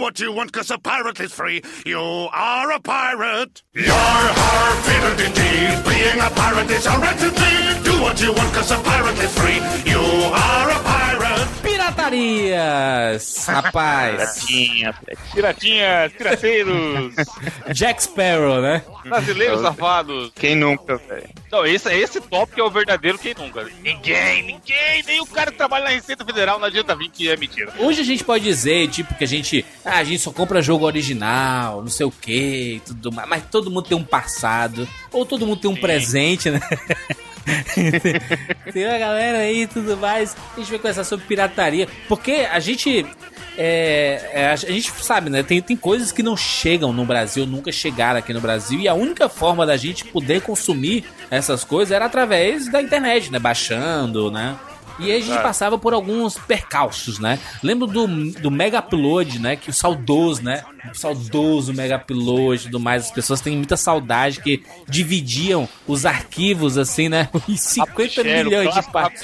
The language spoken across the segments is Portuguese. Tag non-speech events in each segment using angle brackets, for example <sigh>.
what you want, cause a pirate is free. You are a pirate. You're har, fiddled indeed. Being a pirate is a wretched deed. Do what you want, cause a pirate is free. You are a pirate. Piratarias, rapaz. Piratinha, piratinhas, pirateiros, <laughs> Jack Sparrow, né? brasileiros safados. Quem nunca, velho? Não, esse, esse tópico é o verdadeiro quem nunca. Ninguém, ninguém, nem o cara que trabalha na Receita Federal não adianta vir que é mentira. Hoje a gente pode dizer, tipo, que a gente. Ah, a gente só compra jogo original, não sei o que e tudo mais. Mas todo mundo tem um passado. Ou todo mundo tem um presente, né? <laughs> <laughs> tem uma galera aí e tudo mais. A gente vai conversar sobre pirataria. Porque a gente. É, é, a gente sabe, né? Tem, tem coisas que não chegam no Brasil, nunca chegaram aqui no Brasil. E a única forma da gente poder consumir essas coisas era através da internet, né? Baixando, né? E aí a gente passava por alguns percalços, né? Lembro do, do Mega Upload, né? Que o saudoso, né? O saudoso Mega Upload e tudo mais. As pessoas têm muita saudade que dividiam os arquivos, assim, né? Em 50 Share, o milhões de partes.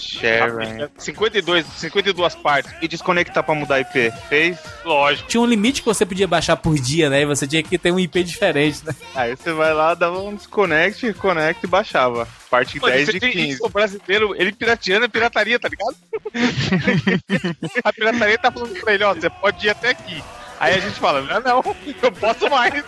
Share, 52, 52 partes. E desconectar pra mudar IP? Fez? Lógico. Tinha um limite que você podia baixar por dia, né? E você tinha que ter um IP diferente, né? Aí você vai lá, dava um desconect, conecta e baixava. Parte Mano, 10 você de tem 15. isso, o brasileiro, ele pirateando é pirataria, tá ligado? <laughs> a pirataria tá falando pra ele, ó, você pode ir até aqui. Aí a gente fala, não, não, eu posso mais.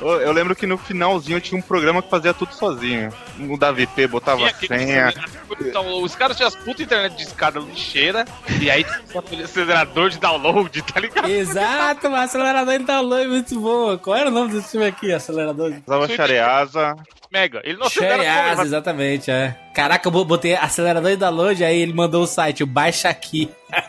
Eu, eu lembro que no finalzinho tinha um programa que fazia tudo sozinho. Mudava IP, botava Tinha senha. Então, os caras tinham as putas internet de escada lixeira, e aí tinha aquele acelerador de download, tá ligado? Exato, o acelerador de download muito bom. Qual era o nome desse filme aqui? Acelerador de Usava. Mega. Ele não acelera como, exatamente, é. Caraca, eu botei acelerador de download, aí ele mandou o site, o baixa aqui. <laughs>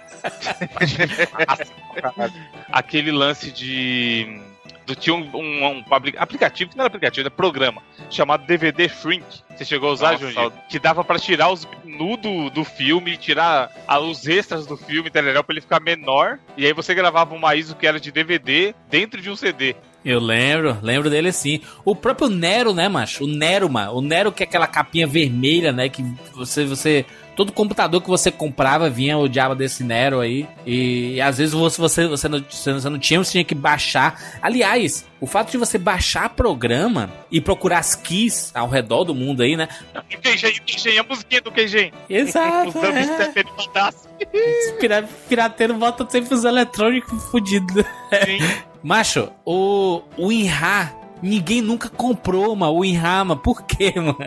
aquele lance de. Do, tinha um, um, um apli- aplicativo, que não era aplicativo, era programa, chamado DVD Shrink. Você chegou a usar, Junji? Que dava pra tirar os menus do, do filme, tirar a- os extras do filme, entendeu? Pra ele ficar menor. E aí você gravava uma ISO que era de DVD dentro de um CD. Eu lembro, lembro dele sim. O próprio Nero, né, macho? O Nero, mano. O Nero que é aquela capinha vermelha, né? Que você, você. Todo computador que você comprava vinha o diabo desse Nero aí. E, às vezes você, você, você, não, você não tinha, você tinha que baixar. Aliás, o fato de você baixar programa e procurar as keys ao redor do mundo aí, né? E QG, o QG, a musiquinha do QG. Exato. <laughs> Os dubstep pira- Pirateiro bota sempre os eletrônicos fudidos. Sim. <laughs> Macho, o, o Inha, ninguém nunca comprou, mano. O Inha, mano. Por quê, <laughs> mano?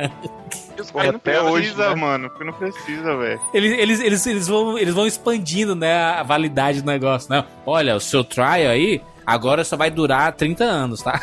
Os Pô, caras não até hoje, precisam, né, mano? Porque não precisa, velho. Eles, eles, eles, eles, vão, eles vão expandindo, né, a validade do negócio, né? Olha, o seu trial aí, agora só vai durar 30 anos, tá?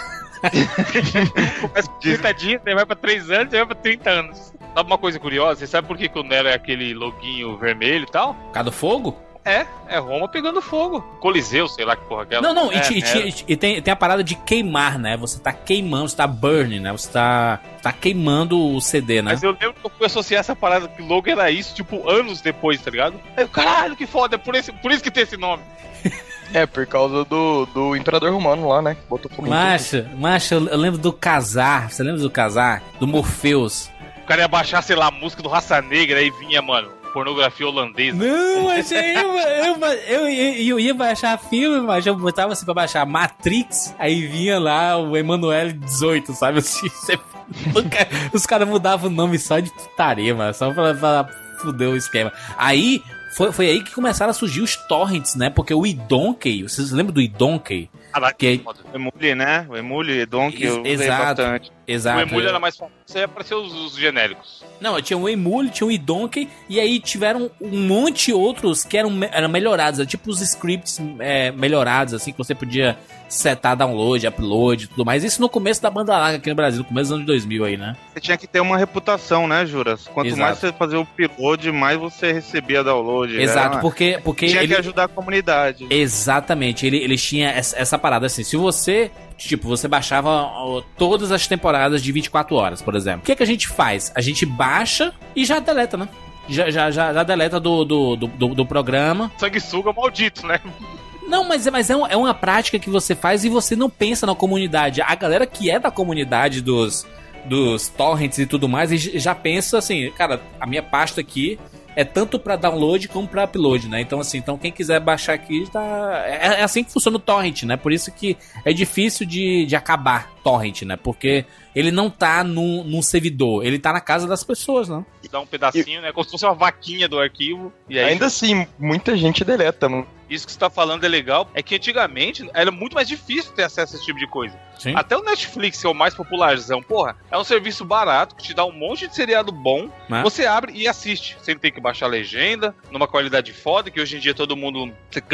Começa com 30 dias, você vai pra 3 anos, vai pra 30 anos. Sabe uma coisa curiosa? Você sabe por que, que o Nero é aquele loguinho vermelho e tal? Por causa do fogo? É, é Roma pegando fogo. Coliseu, sei lá que porra aquela. Não, não, e, é, ti- e é. ti- e tem, tem a parada de queimar, né? Você tá queimando, você tá burning, né? Você tá, tá queimando o CD, né? Mas eu lembro que eu fui associar essa parada que logo era isso, tipo, anos depois, tá ligado? Aí eu, caralho, que foda, é por, esse, por isso que tem esse nome. <laughs> É, por causa do, do Imperador Romano lá, né? que Botou fogo. Macho, macho, eu eu lembro do casar. Você lembra do casar? Do Morpheus. O cara ia baixar, sei lá, a música do Raça Negra, aí vinha, mano, pornografia holandesa. Não, achei. Eu, eu, eu, ia baixar filme, mas eu botava assim pra baixar Matrix, aí vinha lá o Emanuele 18, sabe? Assim, <laughs> cara- os caras mudavam o nome só de putaria, mano, só pra, pra fuder o esquema. Aí. Foi, foi aí que começaram a surgir os torrents, né? Porque o Idonkey, vocês lembram do Idonkey? Caralho, Que- foda. O Emule, né? O Emule, Donkey, eu usei Exato. bastante. Exato. O Emule era mais famoso, aí é pra ser os, os genéricos. Não, tinha o Emule, tinha o Idonkey, e aí tiveram um monte de outros que eram, eram melhorados, era tipo os scripts é, melhorados, assim, que você podia setar download, upload e tudo mais. Isso no começo da banda larga aqui no Brasil, no começo dos anos 2000 aí, né? Você tinha que ter uma reputação, né, Juras? Quanto Exato. mais você fazia o upload, mais você recebia download. Exato, Era- porque, porque Tinha ele... que ajudar a comunidade. Exatamente, ele, ele tinha essa, essa parada assim, se você... Tipo, você baixava todas as temporadas de 24 horas, por exemplo. O que, que a gente faz? A gente baixa e já deleta, né? Já, já, já, já deleta do, do, do, do- programa. Sanguessuga maldito, né? Não, mas, é- mas é, um- é uma prática que você faz e você não pensa na comunidade. A galera que é da comunidade dos, dos torrents e tudo mais, já pensa assim, cara, a minha pasta aqui é tanto para download como para upload, né? Então assim, então quem quiser baixar aqui tá é, é, assim que funciona o torrent, né? Por isso que é difícil de, de acabar torrent, né? Porque ele não tá num, num servidor, ele tá na casa das pessoas, não. Dá um pedacinho, né? Como se fosse uma vaquinha do arquivo. E aí Ainda assim, muita gente deleta. Não... Isso que você tá falando é legal. É que antigamente era muito mais difícil ter acesso a esse tipo de coisa. Sim. Até o Netflix, que é o mais popularzão, porra, é um serviço barato que te dá um monte de seriado bom. Né? Você abre e assiste, sem ter que baixar a legenda, numa qualidade foda, que hoje em dia todo mundo.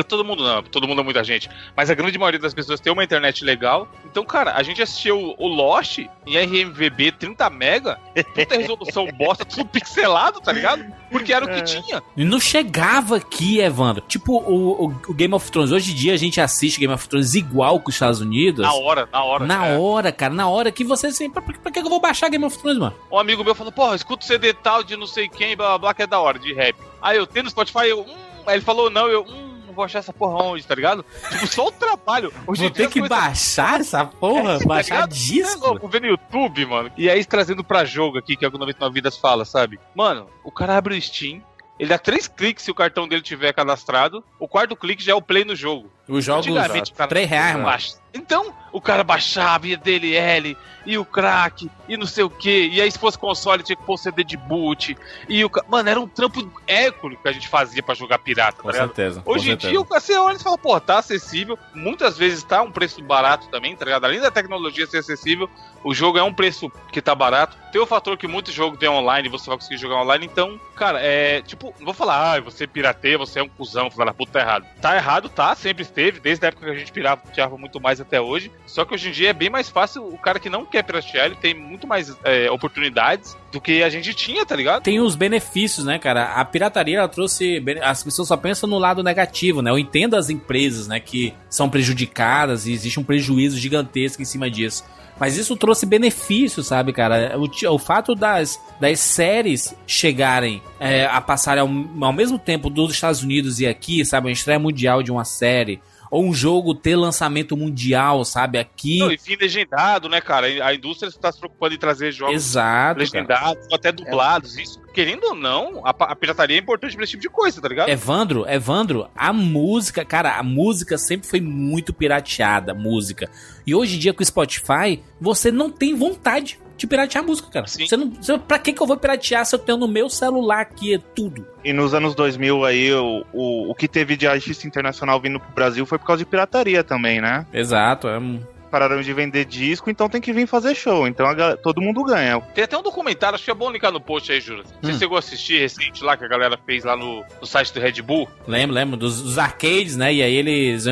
Todo mundo não, todo mundo é muita gente. Mas a grande maioria das pessoas tem uma internet legal. Então, cara, a gente assistiu o Lost em RMVB 30 mega, puta resolução <laughs> bosta, tudo pixelado, tá ligado? Porque era o que tinha. E não chegava aqui, Evandro. Tipo, o, o- o Game of Thrones. Hoje em dia a gente assiste Game of Thrones igual com os Estados Unidos. Na hora, na hora. Na É. hora, cara, na hora que você assim, pra, pra que eu vou baixar Game of Thrones, mano? Um amigo meu falou, porra, escuta o CD tal de não sei quem, blá blá blá, que é da hora, de rap. Aí eu tenho no Spotify, eu, hum, aí ele falou, não, eu, hum, vou achar essa porra onde, tá ligado? <laughs> Tipo, só o trabalho. Hoje Vou ter que coisas- baixar essa porra, <laughs> Tá baixar ligado? disco. É louco, vendo no YouTube, mano. E aí trazendo pra jogo aqui, que é o 99 Vidas fala, sabe? Mano, o cara abre o Steam, ele dá três cliques se o cartão dele tiver cadastrado, o quarto clique já é o play no jogo. Os jogos, cara- 3 reais, mano. Baixa. Então, o cara baixava, ia DLL, e o crack, e não sei o que. E aí, se fosse console, tinha que pôr CD de boot. E o Mano, era um trampo hércules que a gente fazia pra jogar pirata, Com tá certeza. com Hoje em dia, você olha e fala, pô, tá acessível. Muitas vezes tá um preço barato também, tá ligado? Além da tecnologia ser acessível, o jogo é um preço que tá barato. Tem o fator que muitos jogos tem online, você vai conseguir jogar online. Então, cara, é tipo, não vou falar, ah, você pirateia, você é um cuzão, falar, puta, tá errado. Tá errado, tá, sempre esteve, desde a época que a gente pirava, pirateava muito mais até hoje. Só que hoje em dia é bem mais fácil, o cara que não quer piratear, ele tem muito mais é, oportunidades do que a gente tinha, tá ligado? Tem os benefícios, né, cara? A pirataria ela trouxe. As pessoas só pensam no lado negativo, né? Eu entendo as empresas, né, que são prejudicadas e existe um prejuízo gigantesco em cima disso. Mas isso trouxe benefícios, sabe, cara? O, o fato das, das séries chegarem é, a passarem ao, ao mesmo tempo dos Estados Unidos e aqui, sabe? Uma estreia mundial de uma série. Ou um jogo ter lançamento mundial, sabe? Aqui. Não, e fim legendado, né, cara? A indústria está se preocupando em trazer jogos Exato. cara. legendados, até dublados. Isso, querendo ou não, a, a pirataria é importante pra esse tipo de coisa, tá ligado? Evandro, Evandro, a música, cara, a música sempre foi muito pirateada, música. E hoje em dia com o Spotify, você não tem vontade de piratear a música, cara. Sim. Você não, você, pra que, que eu vou piratear se eu tenho no meu celular aqui é tudo? E nos anos 2000 aí, o, o, o que teve de artista internacional vindo pro Brasil foi por causa de pirataria também, né? Exato, é um- Pararam de vender disco, então tem que vir fazer show. Então a gal- todo mundo ganha. Tem até um documentário, acho que é bom linkar no post aí, Jura. Você Hum. chegou a assistir recente lá, que a galera fez lá no, no site do Red Bull? lembro, lembro dos, dos arcades, né? E aí eles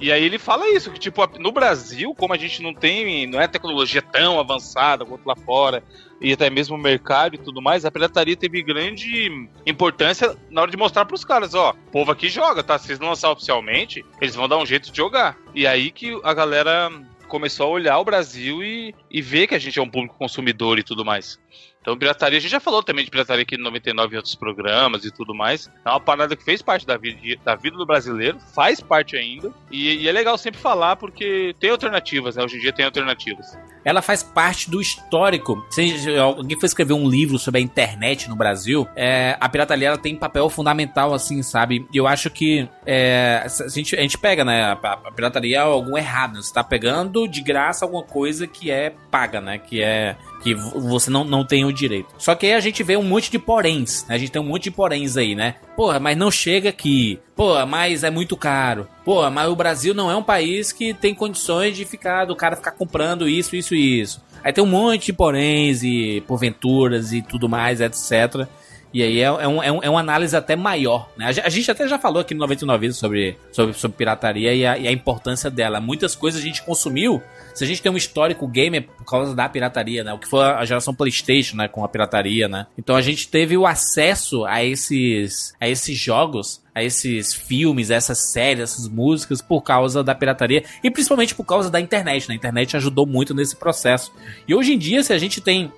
E aí ele fala isso, que tipo, no Brasil, como a gente não tem, não é tecnologia tão avançada quanto lá fora, e até mesmo o mercado e tudo mais, a pirataria teve grande importância na hora de mostrar pros caras, ó, o povo aqui joga, tá? Se vocês não lançar oficialmente, eles vão dar um jeito de jogar. E aí que a galera começou a olhar o Brasil e, e ver que a gente é um público consumidor e tudo mais. Então, pirataria, a gente já falou também de pirataria aqui no 99 e outros programas e tudo mais. É uma parada que fez parte da vida, da vida do brasileiro, faz parte ainda. E, e é legal sempre falar porque tem alternativas, né? Hoje em dia tem alternativas. Ela faz parte do histórico. Se alguém for escrever um livro sobre a internet no Brasil, é, a pirataria ela tem papel fundamental, assim, sabe? E eu acho que é, a, gente, a gente pega, né? A, a pirataria é algo errado. né? Você tá pegando de graça alguma coisa que é paga, né? Que é. Que vo- você não, não tem o direito. Só que aí a gente vê um monte de poréns. né? A gente tem um monte de poréns aí, né? Porra, mas não chega aqui. Porra, mas é muito caro. Porra, mas o Brasil não é um país que tem condições de ficar, do cara ficar comprando isso, isso e isso. Aí tem um monte de poréns e porventuras e tudo mais, etc. E aí é, é, um, é, um- é uma análise até maior, né? A, ge- a gente até já falou aqui no 99 Vidas sobre, sobre, sobre pirataria e a, e a importância dela. Muitas coisas a gente consumiu. Se a gente tem um histórico gamer por causa da pirataria, né? O que foi a geração PlayStation, né? Com a pirataria, né? Então a gente teve o acesso a esses, a esses jogos, a esses filmes, a essas séries, essas músicas por causa da pirataria e principalmente por causa da internet, né? A internet ajudou muito nesse processo. E hoje em dia, se a gente tem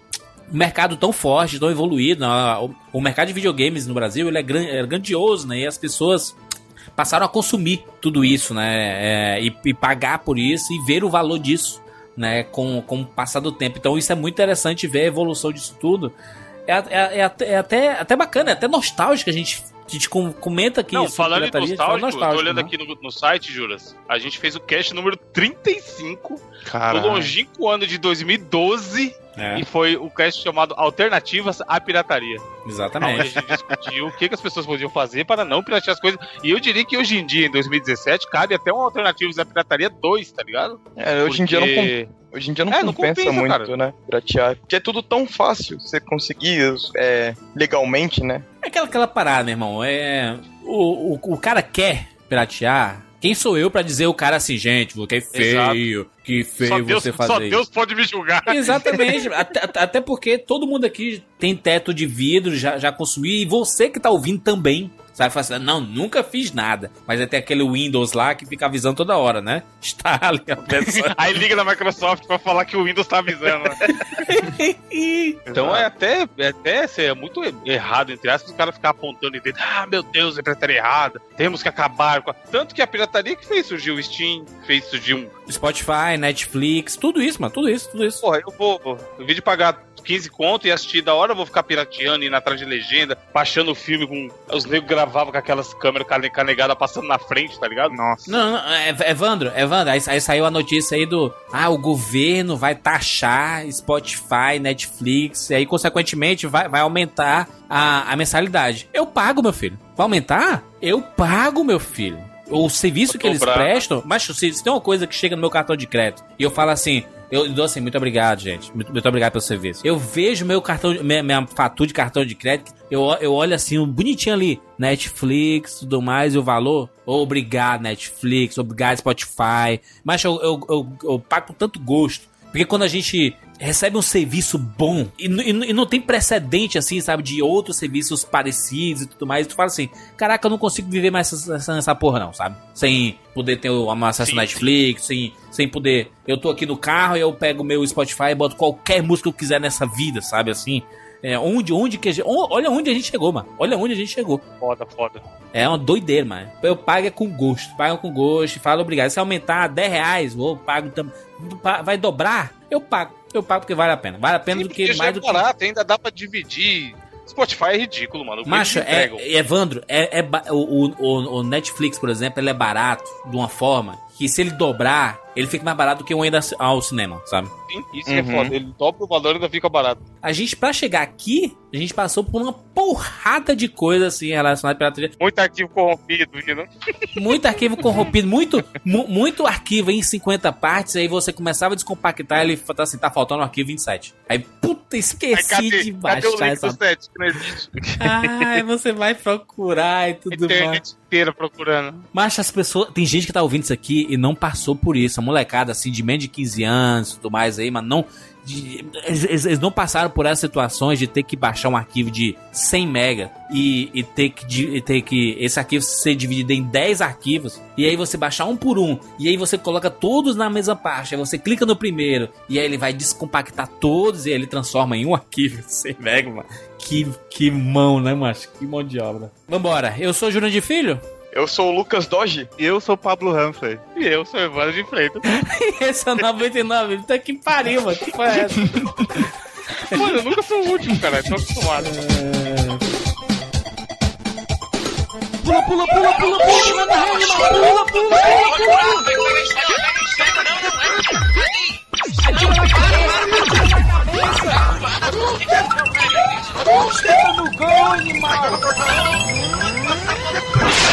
mercado tão forte, tão evoluído. né? O, mercado de videogames no Brasil ele é, gran- é grandioso, né? E as pessoas passaram a consumir tudo isso, né? É, e, e pagar por isso e ver o valor disso, né? Com, com o passar do tempo. Então isso é muito interessante ver a evolução disso tudo. é, é, é até- é até, até bacana, é até nostálgico a gente, a gente com- comenta aqui Não, falando em gente fala nostálgico, tô olhando né? aqui no, no site, Juras. A gente fez o cast número 35 do Caralho. longínquo ano de 2012 É, e foi o cast chamado Alternativas à Pirataria. Onde a exatamente. gente discutiu o que, que as pessoas podiam fazer para não piratear as coisas. E eu diria que hoje em dia, em 2017, cabe até um Alternativas à Pirataria 2, tá ligado? É, hoje em dia não Porque- Hoje em dia não É, não compensa, compensa, muito, cara. né? Piratear. Porque é tudo tão fácil você conseguir é, legalmente, né? É aquela, aquela parada, meu irmão. É, o, o, o cara quer piratear. Quem sou eu pra dizer o cara assim, gente, que feio, que feio Só Deus, você só fazer isso. Deus pode me julgar. Exatamente. <laughs> até, até porque todo mundo aqui tem teto de vidro, já, já consumiu, e você que tá ouvindo também. Sabe, fala assim, não, nunca fiz nada. Mas é até aquele Windows lá que fica avisando toda hora, né? <laughs> Está ali a pessoa. <laughs> Aí liga na Microsoft pra falar que o Windows tá avisando. né? <laughs> Então é até, é até assim, é muito errado, entre aspas, o cara ficar apontando e dentro, ah, meu Deus, é pirataria errada, temos que acabar com a... Tanto que a pirataria que fez surgir o Steam, fez surgir um... Spotify, Netflix, tudo isso, mano, tudo isso, tudo isso. Porra, eu vou, em vez de pagar 15 conto e assistir da hora, eu vou ficar pirateando, indo atrás de legenda, baixando o filme com... Os negros gravavam com aquelas câmeras canegadas passando na frente, tá ligado? Nossa. Não, não, é, Evandro, Evandro, aí, aí saiu a notícia aí do. Ah, o governo vai taxar Spotify, Netflix, e aí, consequentemente, vai, vai aumentar a, a mensalidade. Eu pago, meu filho. Vai aumentar? Eu pago, meu filho. O serviço que eles prestam, mas se, se tem uma coisa que chega no meu cartão de crédito e eu falo assim, eu dou assim, muito obrigado, gente. Muito, muito obrigado pelo serviço. Eu vejo meu cartão, minha, minha fatura de cartão de crédito, eu, eu olho assim, bonitinho ali, Netflix, tudo mais, e o valor. Obrigado, Netflix, obrigado, Spotify. Mas eu, eu, eu, eu pago com tanto gosto. Porque quando a gente recebe um serviço bom e, e e não tem precedente, assim, sabe, de outros serviços parecidos e tudo mais, tu fala assim: caraca, eu não consigo viver mais essa, essa, porra, não, sabe? Sem poder ter um acesso ao Netflix, sem, sem poder. Eu tô aqui no carro e eu pego o meu Spotify e boto qualquer música que eu quiser nessa vida, sabe, assim. É, onde, onde que a gente, Olha onde a gente chegou, mano. Olha onde a gente chegou. Foda, foda. É uma doideira, mano. Eu pago é com gosto. Pago com gosto. Falo obrigado. Se aumentar 10 reais, eu pago também. Vai dobrar? Eu pago. Eu pago porque vale a pena. Vale a pena do Porque que já mais é do que. barato, ainda dá pra dividir. Spotify é ridículo, mano. Que Macho, é, é- Evandro, é, é ba- o, o, o Netflix, por exemplo, ele é barato de uma forma que se ele dobrar, ele fica mais barato do que um ainda ao cinema, sabe? Sim, Isso é Uhum. foda. Ele dobra o valor e ainda fica barato. A gente, pra chegar aqui, a gente passou por uma porrada de coisas assim relacionadas à pirataria. Muito arquivo corrompido, viu? Muito arquivo corrompido, muito, mu- muito arquivo em 50 partes, aí você começava a descompactar ele tá assim, tá faltando o arquivo 27. Aí, puta, Aí, esqueci cadê, de cadê o baixar link essa. do set que não existe? <laughs> Ai, você vai procurar e tudo mais. Inteira procurando. Mas as pessoas. Tem gente que tá ouvindo isso aqui e não passou por isso. A molecada, assim, de menos de 15 anos e tudo mais aí, mas não. De- eles, eles- não passaram por essas situações de ter que baixar um arquivo de 100 mega e, e ter, que, ter que esse arquivo ser dividido em 10 arquivos e aí você baixar um por um e aí você coloca todos na mesma pasta, aí você clica no primeiro e aí ele vai descompactar todos e ele transforma em um arquivo de 100 mega, mano. Que, que mão, né, macho? Que mão de obra. Vambora, eu sou Júnior de Filho. Eu sou o Lucas Doge. Eu sou o Pablo Humphrey. E eu sou Evandro de Freitas. Esse é o 99. Puta que pariu, mano. Que foi essa? Mano, eu nunca sou o último, cara. Tô acostumado. Pula, pula, pula, pula, pula, na rede, pula, pula, pula,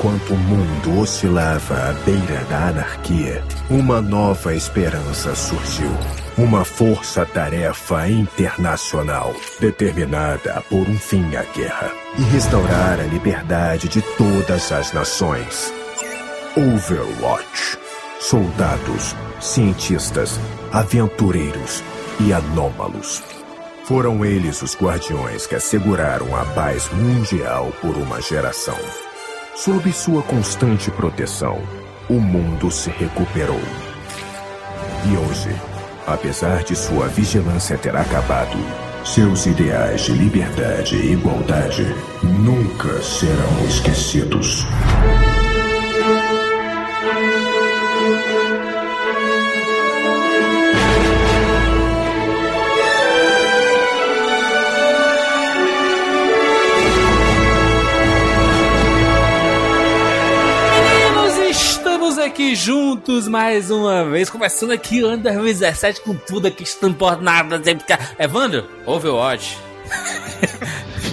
Enquanto o mundo oscilava à beira da anarquia, uma nova esperança surgiu. Uma força-tarefa internacional determinada por um fim à guerra e restaurar a liberdade de todas as nações. Overwatch. Soldados, cientistas, aventureiros e anômalos. Foram eles os guardiões que asseguraram a paz mundial por uma geração. Sob sua constante proteção, o mundo se recuperou. E hoje, apesar de sua vigilância ter acabado, seus ideais de liberdade e igualdade nunca serão esquecidos. Aqui juntos mais uma vez, começando aqui o ano 2017 com tudo aqui, estampornado, sempre que... Evandro, Overwatch.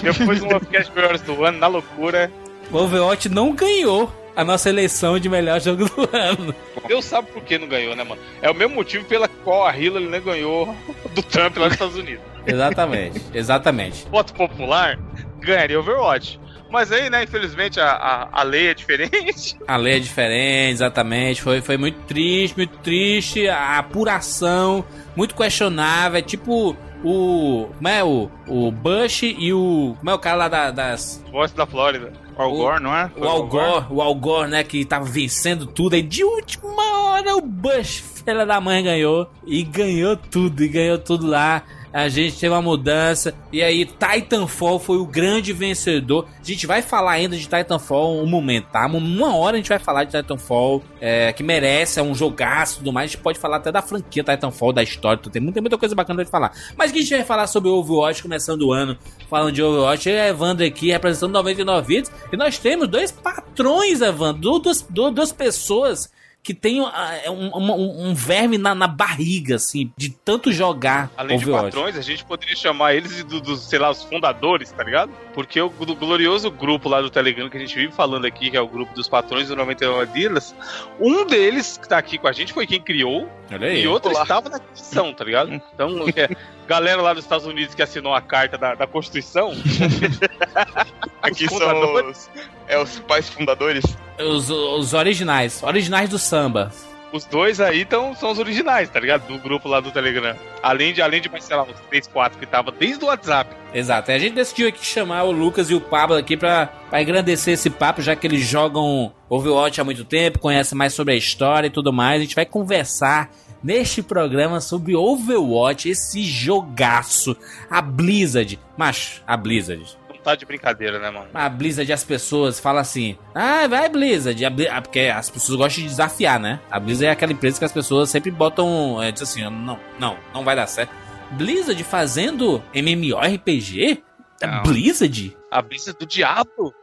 Depois de uma das melhores do ano, na loucura. Overwatch não ganhou a nossa eleição de melhor jogo do ano. Deus sabe por que não ganhou, né, mano? É o mesmo motivo pela qual a Hillary não ganhou do Trump lá nos Estados Unidos. Exatamente, exatamente. Voto popular ganharia Overwatch. Mas aí, né, infelizmente a, a, a lei é diferente. A lei é diferente, exatamente. Foi, foi muito triste, muito triste. A apuração, muito questionável. É tipo o. Como é? O, o Bush e o. Como é o cara lá da- das. Voz da Flórida. Al Gore, não é? O Al Gore, o Al Gore, né, que tava vencendo tudo, aí de última hora o Bush, filha da mãe, ganhou. E ganhou tudo, e ganhou tudo lá. A gente teve uma mudança. E aí, Titanfall foi o grande vencedor. A gente vai falar ainda de Titanfall um momento, tá? Uma hora a gente vai falar de Titanfall, é, que merece, é um jogaço e tudo mais. A gente pode falar até da franquia Titanfall, da história, tem muita, muita coisa bacana de falar. Mas que a gente vai falar sobre Overwatch, começando o ano, falando de Overwatch. Eu e a Evandro aqui, representando 99 Vidas. E nós temos dois patrões, Evandro, duas, duas pessoas que tem ah, é um, um- um verme na, na barriga, assim, de tanto jogar Além de Overwatch. patrões, a gente poderia chamar eles de do- dos, sei lá, os fundadores, tá ligado? Porque o do glorioso grupo lá do Telegram que a gente vive falando aqui, que é o grupo dos patrões do 99 Dilas, um deles que tá aqui com a gente foi quem criou, Olha aí. e outro Olá. estava na Constituição, tá ligado? Então, é, galera lá dos Estados Unidos que assinou a carta da, da Constituição, <laughs> Aqui Os são os, é, os pais fundadores. Os, os originais, originais do samba. os dois aí tão, são os originais, tá ligado? Do grupo lá do Telegram. Além de, além de mais, sei lá, uns 3, 4 que tava desde o WhatsApp. Exato. A gente decidiu aqui chamar o Lucas e o Pablo aqui pra, pra engrandecer esse papo, já que eles jogam Overwatch há muito tempo, conhecem mais sobre a história e tudo mais. A gente vai conversar neste programa sobre Overwatch, esse jogaço. A Blizzard. Macho, a Blizzard. Tá de brincadeira, né, mano? A Blizzard, as pessoas falam assim: Ah, vai Blizzard. A ah, Porque as pessoas gostam de desafiar, né? A Blizzard é aquela empresa que as pessoas sempre botam. É, diz assim: Não, não, não vai dar certo. Blizzard fazendo MMORPG? É Não. Blizzard? A brisa do diabo.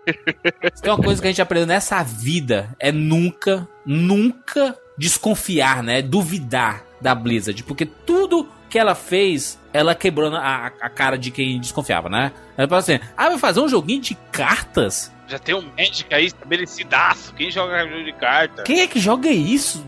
Tem uma coisa que a gente aprendeu nessa vida: é nunca, nunca desconfiar, né? Duvidar da Blizzard. Porque tudo que ela fez, ela quebrou a, a cara de quem desconfiava, né? Ela falou assim: Ah, vai fazer um joguinho de cartas? Já tem um Magic aí estabelecidaço. Quem joga jogo de carta? Quem é que joga isso?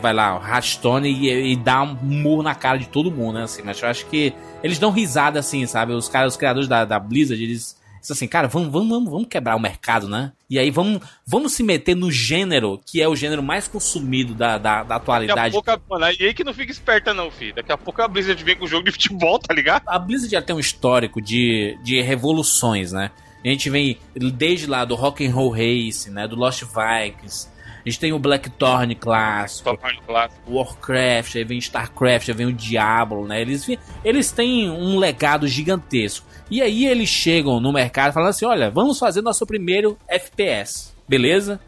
Vai lá, o Hearthstone e, e dá um murro na cara de todo mundo, né? Assim, mas eu acho que eles dão risada assim, sabe? Os caras, os criadores da, da Blizzard, eles assim, cara, vamos, vamos, vamos, vamos quebrar o mercado, né? E aí vamos, vamos se meter no gênero que é o gênero mais consumido da, da, da Daqui a atualidade. pouco, mano, aí que não fica esperta não, filho. Daqui a pouco a Blizzard vem com o jogo de futebol, tá ligado? A Blizzard já tem um histórico de, de revoluções, né? A gente vem desde lá do Rock and Roll Race, né? Do Lost Vikings. A gente tem o Blackthorn clássico. Clássico. Warcraft, aí vem StarCraft, aí vem o Diablo, né? Eles, eles têm um legado gigantesco. E aí eles chegam no mercado falando assim: olha, vamos fazer nosso primeiro FPS, beleza?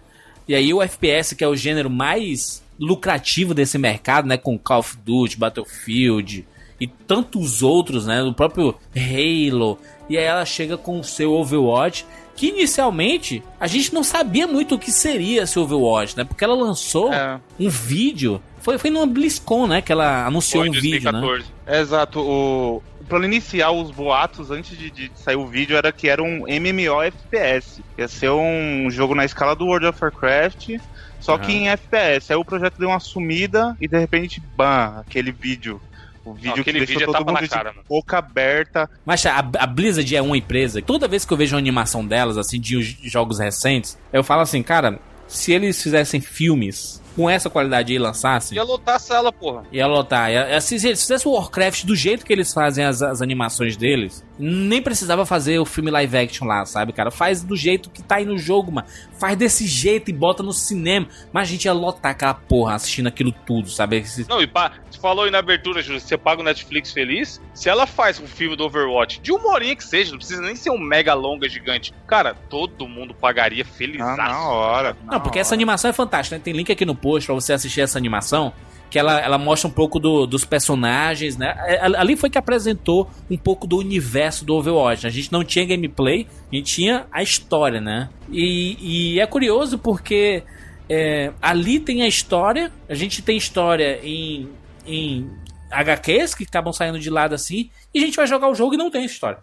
E aí o FPS, que é o gênero mais lucrativo desse mercado, né? Com Call of Duty, Battlefield e tantos outros, né? O próprio Halo. E aí ela chega com o seu Overwatch. Que inicialmente a gente não sabia muito o que seria esse Overwatch, né? Porque ela lançou É. um vídeo. Foi, foi numa BlizzCon, né? Que ela anunciou Foi um em vídeo, né? 2014. Exato, o plano inicial, os boatos antes de, de sair o vídeo era que era um MMO FPS. Ia ser um jogo na escala do World of Warcraft, só que Aham. em FPS. Aí o projeto deu uma sumida e de repente, bam, aquele vídeo. O vídeo aquele que vídeo deixou é todo tapa na mundo cara, de mano. boca aberta. Mas a, a Blizzard é uma empresa. Toda vez que eu vejo uma animação delas, assim, de os jogos recentes, eu falo assim, cara, se eles fizessem filmes com essa qualidade e lançassem, Ia lotar a sala, porra. ia lotar. Ia- se, se eles fizessem o Warcraft do jeito que eles fazem as, as animações deles, Nem precisava fazer o filme live action lá, sabe, cara? Faz do jeito que tá aí no jogo, mano. Faz desse jeito e bota no cinema. Mas a gente ia lotar aquela porra assistindo aquilo tudo, sabe? Esse- Não, e pá, você falou aí na abertura, Júlio, você paga o Netflix feliz. Se ela faz um filme do Overwatch, de uma horinha que seja, não precisa nem ser um mega longa gigante. Cara, todo mundo pagaria feliz. Ah, na hora. Não, porque essa animação é fantástica, né? Tem link aqui no post pra você assistir essa animação. Que ela, ela mostra um pouco do- dos personagens, né? É, Ali foi que apresentou um pouco do universo do Overwatch. A gente não tinha gameplay, a gente tinha a história, né? E, e é curioso porque é, ali tem a história, a gente tem história em, em HQs que acabam saindo de lado assim, e a gente vai jogar o jogo e não tem história.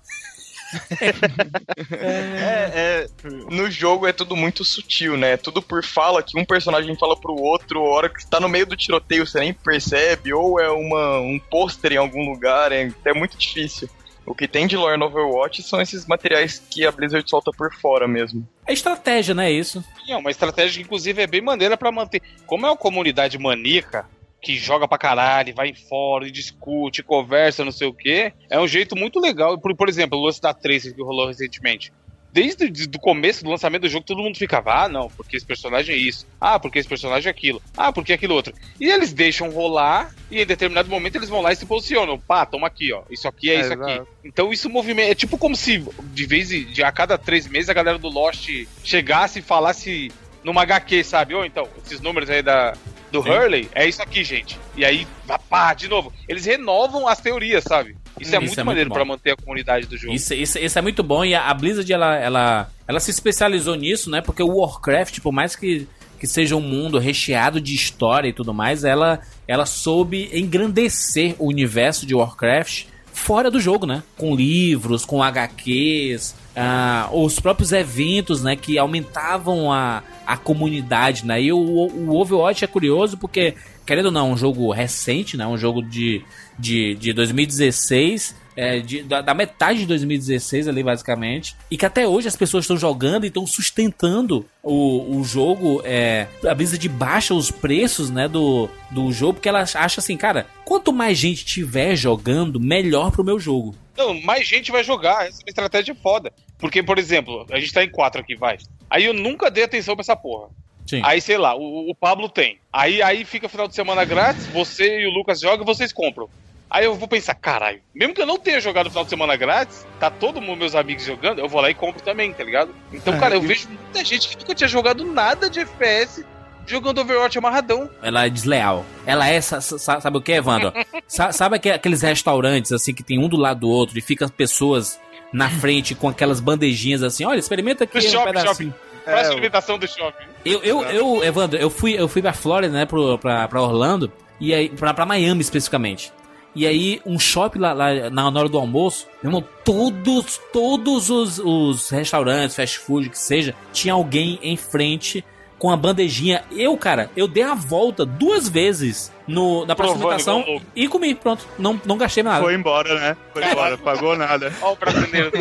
É, é, no jogo é tudo muito sutil, né? Tudo por fala que um personagem fala pro outro, a hora que tá no meio do tiroteio você nem percebe, ou é uma, um pôster em algum lugar, é, é muito difícil. O que tem de lore no Overwatch são esses materiais que a Blizzard solta por fora mesmo. É estratégia, né? Isso. É uma estratégia que, inclusive, é bem maneira pra manter. Como é uma comunidade maníaca, que joga pra caralho, vai fórum, e discute, conversa, não sei o quê, é um jeito muito legal. Por, por exemplo, o lance da Tracer que rolou recentemente. Desde o começo do lançamento do jogo, todo mundo ficava, ah, não, porque esse personagem é isso, ah, porque esse personagem é aquilo, ah, porque aquilo outro. E eles deixam rolar, e em determinado momento eles vão lá e se posicionam. Pá, toma aqui, ó. Isso aqui é, É, isso aqui. exato. Então isso movimenta. É tipo como se, de vez em de a cada três meses, a galera do Lost chegasse e falasse numa HQ, sabe? Ou então, esses números aí da, do Hurley, é isso aqui, gente. E aí, pá, de novo. Eles renovam as teorias, sabe? Isso é Isso muito é muito maneiro pra manter a comunidade do jogo. Isso, isso, isso é muito bom e a, a Blizzard ela, ela, ela se especializou nisso, né? Porque o Warcraft, por mais que, que seja um mundo recheado de história e tudo mais, ela, ela soube engrandecer o universo de Warcraft fora do jogo, né? Com livros, com HQs, ah, os próprios eventos, né? Que aumentavam a, a comunidade, né? E o, o Overwatch é curioso porque, querendo ou não, é um jogo recente, né? Um jogo de, de, de 2016 é, de- da, da metade de 2016 ali, basicamente. E que até hoje as pessoas estão jogando e estão sustentando o, o jogo. É, a Blizzard baixa os preços, né, do, do jogo, porque ela acha assim, cara, quanto mais gente tiver jogando, melhor pro meu jogo. Não, mais gente vai jogar. Essa é uma estratégia foda. Porque, por exemplo, a gente tá em quatro aqui, vai. Aí eu nunca dei atenção pra essa porra. Sim. Aí, sei lá, o, o Pablo tem. Aí, aí fica final de semana grátis, você e o Lucas jogam e vocês compram. Aí eu vou pensar, caralho, mesmo que eu não tenha jogado no final de semana grátis, tá todo mundo, meus amigos jogando, eu vou lá e compro também, tá ligado? Então, É, cara, eu vejo muita gente que nunca tinha jogado nada de FPS jogando Overwatch amarradão. Ela é desleal. Ela é, sa- sa- sabe o que, Evandro? Sa- sabe aque- aqueles restaurantes, assim, que tem um do lado do outro e fica as pessoas na frente com aquelas bandejinhas assim, olha, experimenta aqui Do um shopping, pedacinho. Faz É, a imitação do shopping. Eu, eu, eu, Evandro, eu fui, eu fui pra Flórida, né, pro, pra, pra Orlando, e aí, pra, pra Miami especificamente. E aí, um shopping lá, lá na na hora do almoço, meu irmão, todos, todos os, os restaurantes, fast food, que seja, tinha alguém em frente com a bandejinha. Eu, cara, eu dei a volta duas vezes no, na igual louco. e comi, pronto. Não, não gastei nada. Foi embora, né? Foi embora, pagou nada. <laughs> Olha o brasileiro.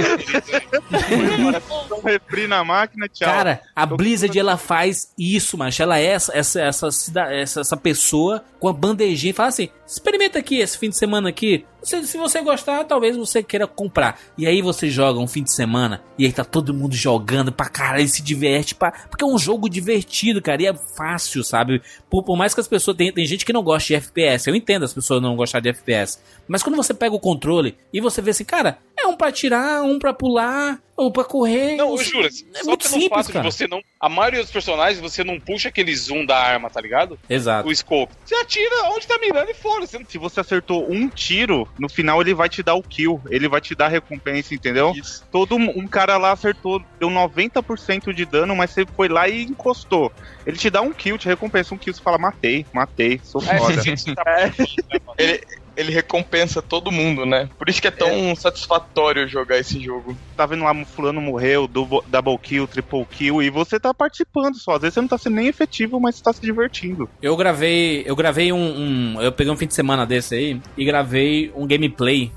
Um refri na máquina, tchau. Cara, a Tô- Blizzard ela faz isso, macho. Ela é essa, essa, essa, essa, essa pessoa com a bandejinha e fala assim: experimenta aqui esse fim de semana aqui. Se, se você gostar, talvez você queira comprar. E aí você joga um fim de semana e aí tá todo mundo jogando pra caralho e se diverte. Pra... Porque é um jogo divertido, cara, e é fácil, sabe? Por, por mais que as pessoas. Tem, tem gente que não gosta de FPS. Eu entendo as pessoas não gostar de FPS. Mas quando você pega o controle e você vê assim, cara, é um pra atirar, um pra pular, ou pra correr. Não, eu juro, é só muito pelo simples, fato cara. de você não. A maioria dos personagens, você não puxa aquele zoom da arma, tá ligado? Exato. O scope. Você atira onde tá mirando e fora. Se você acertou um tiro, no final ele vai te dar o kill. Ele vai te dar a recompensa, entendeu? Isso. Todo um um cara lá acertou, deu 90% de dano, mas você foi lá e encostou. Ele te dá um kill, te recompensa um kill. Você fala, matei, matei, sou É, foda. mano? <laughs> Ele, ele recompensa todo mundo, né? Por isso que é tão satisfatório jogar esse jogo. tá vendo lá, fulano morreu, double, double kill, triple kill, e você tá participando só. Às vezes você não tá sendo nem efetivo, mas você tá se divertindo. Eu gravei. Eu gravei um, um- Eu peguei um fim de semana desse aí e gravei um gameplay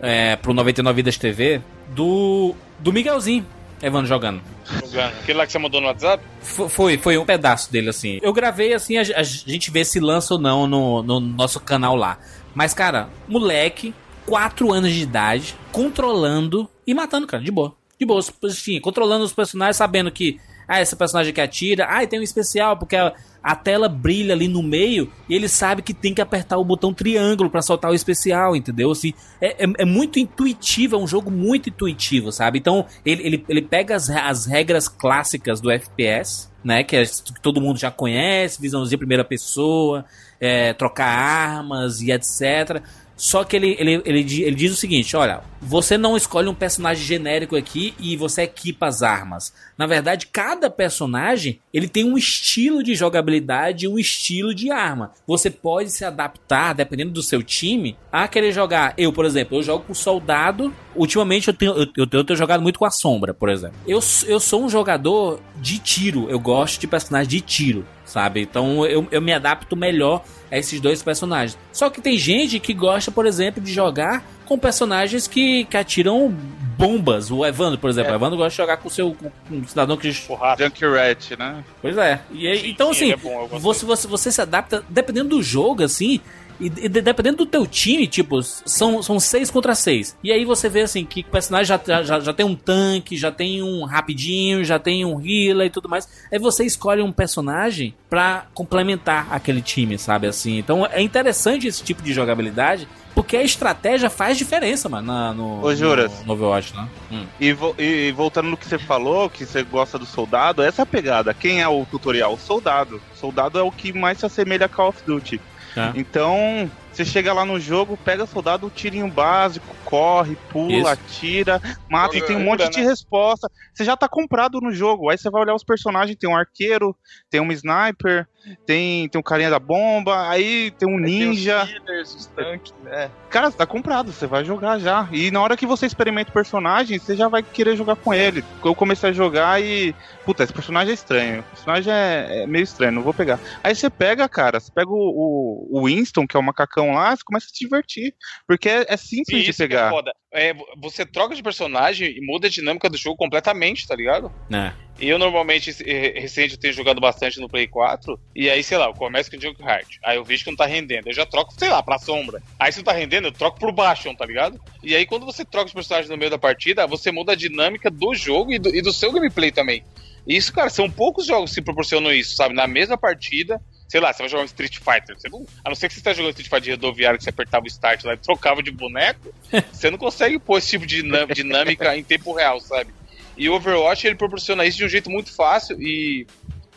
é, pro 99 Vidas TV do. do Miguelzinho. Evandro jogando. Jogando. Aquele lá que você mandou no WhatsApp? F- Foi, foi um pedaço dele, assim. Eu gravei assim, a, a gente vê se lança ou não no, no nosso canal lá. Mas, cara, moleque 4 anos de idade, controlando e matando, cara, de boa. De boa, assim, controlando os personagens, sabendo que ah, esse personagem que atira, ah, tem um especial, porque a, a tela brilha ali no meio e ele sabe que tem que apertar o botão triângulo para soltar o especial, entendeu? Assim, é, é, é, muito intuitivo, é um jogo muito intuitivo, sabe? Então, ele, ele, ele pega as, as regras clássicas do FPS, né? Que, é, que todo mundo já conhece, visãozinha primeira pessoa, é, trocar armas e etc. Só que ele, ele, ele, ele diz o seguinte: olha, você não escolhe um personagem genérico aqui e você equipa as armas. Na verdade, cada personagem ele tem um estilo de jogabilidade, um estilo de arma. Você pode se adaptar, dependendo do seu time, a querer jogar. Eu, por exemplo, eu jogo com soldado. Ultimamente eu tenho, eu, eu, eu tenho jogado muito com a sombra, por exemplo. Eu, eu sou um jogador de tiro. Eu gosto de personagens de tiro sabe? Então eu, eu me adapto melhor a esses dois personagens. Só que tem gente que gosta, por exemplo, de jogar com personagens que, que atiram bombas. O Evandro, por exemplo. É. O Evandro gosta de jogar com o seu com um cidadão que. Junkrat, né? Pois é. E, Sim, então, assim, é bom, você, você, você se adapta, dependendo do jogo, assim. E, e, dependendo do teu time, tipo, são, são seis contra seis. E aí você vê assim que o personagem já, já, já tem um tanque, já tem um rapidinho, já tem um healer e tudo mais. Aí você escolhe um personagem pra complementar aquele time, sabe? Assim. Então é interessante esse tipo de jogabilidade. Porque a estratégia faz diferença, mano, na, no, Ô, Juras. no, no Overwatch, né? Hum. E, vo e, voltando no que você falou, que você gosta do soldado, essa é a pegada. Quem é o tutorial? O soldado. O soldado é o que mais se assemelha a Call of Duty. É. Então, você chega lá no jogo, pega soldado, um tirinho básico, corre, pula, Isso. atira, mata Joga e tem um monte de né? resposta. Você já tá comprado no jogo. Aí você vai olhar os personagens, tem um arqueiro, tem um sniper, tem, tem um carinha da bomba, aí tem um ninja. Tem os killers, os tanques, né? Cara, tá comprado, você vai jogar já. E na hora que você experimenta o personagem, você já vai querer jogar com ele. Eu comecei a jogar e. Puta, esse personagem é estranho. O personagem é, é meio estranho, não vou pegar. Aí você pega, cara, você pega o, o, o Winston, que é o macacão lá, você começa a se divertir. Porque é, é simples de é pegar. É, você troca de personagem e muda a dinâmica do jogo completamente, tá ligado? É. E eu normalmente, recente, eu tenho jogado bastante no Play 4. E aí, sei lá, eu começo com o Junk Hard. Aí eu vejo que não tá rendendo. Eu já troco, sei lá, pra sombra. Aí se não tá rendendo, eu troco pro baixo, tá ligado? E aí, quando você troca os personagens no meio da partida, você muda a dinâmica do jogo e do, e do seu gameplay também. Isso, cara, são poucos jogos que proporcionam isso, sabe? Na mesma partida, sei lá, você vai jogar um Street Fighter. Você não, a não ser que você esteja jogando Street Fighter de rodoviário, que você apertava o start lá e trocava de boneco, <laughs> você não consegue pôr esse tipo de dinâmica em tempo real, sabe? E o Overwatch ele proporciona isso de um jeito muito fácil e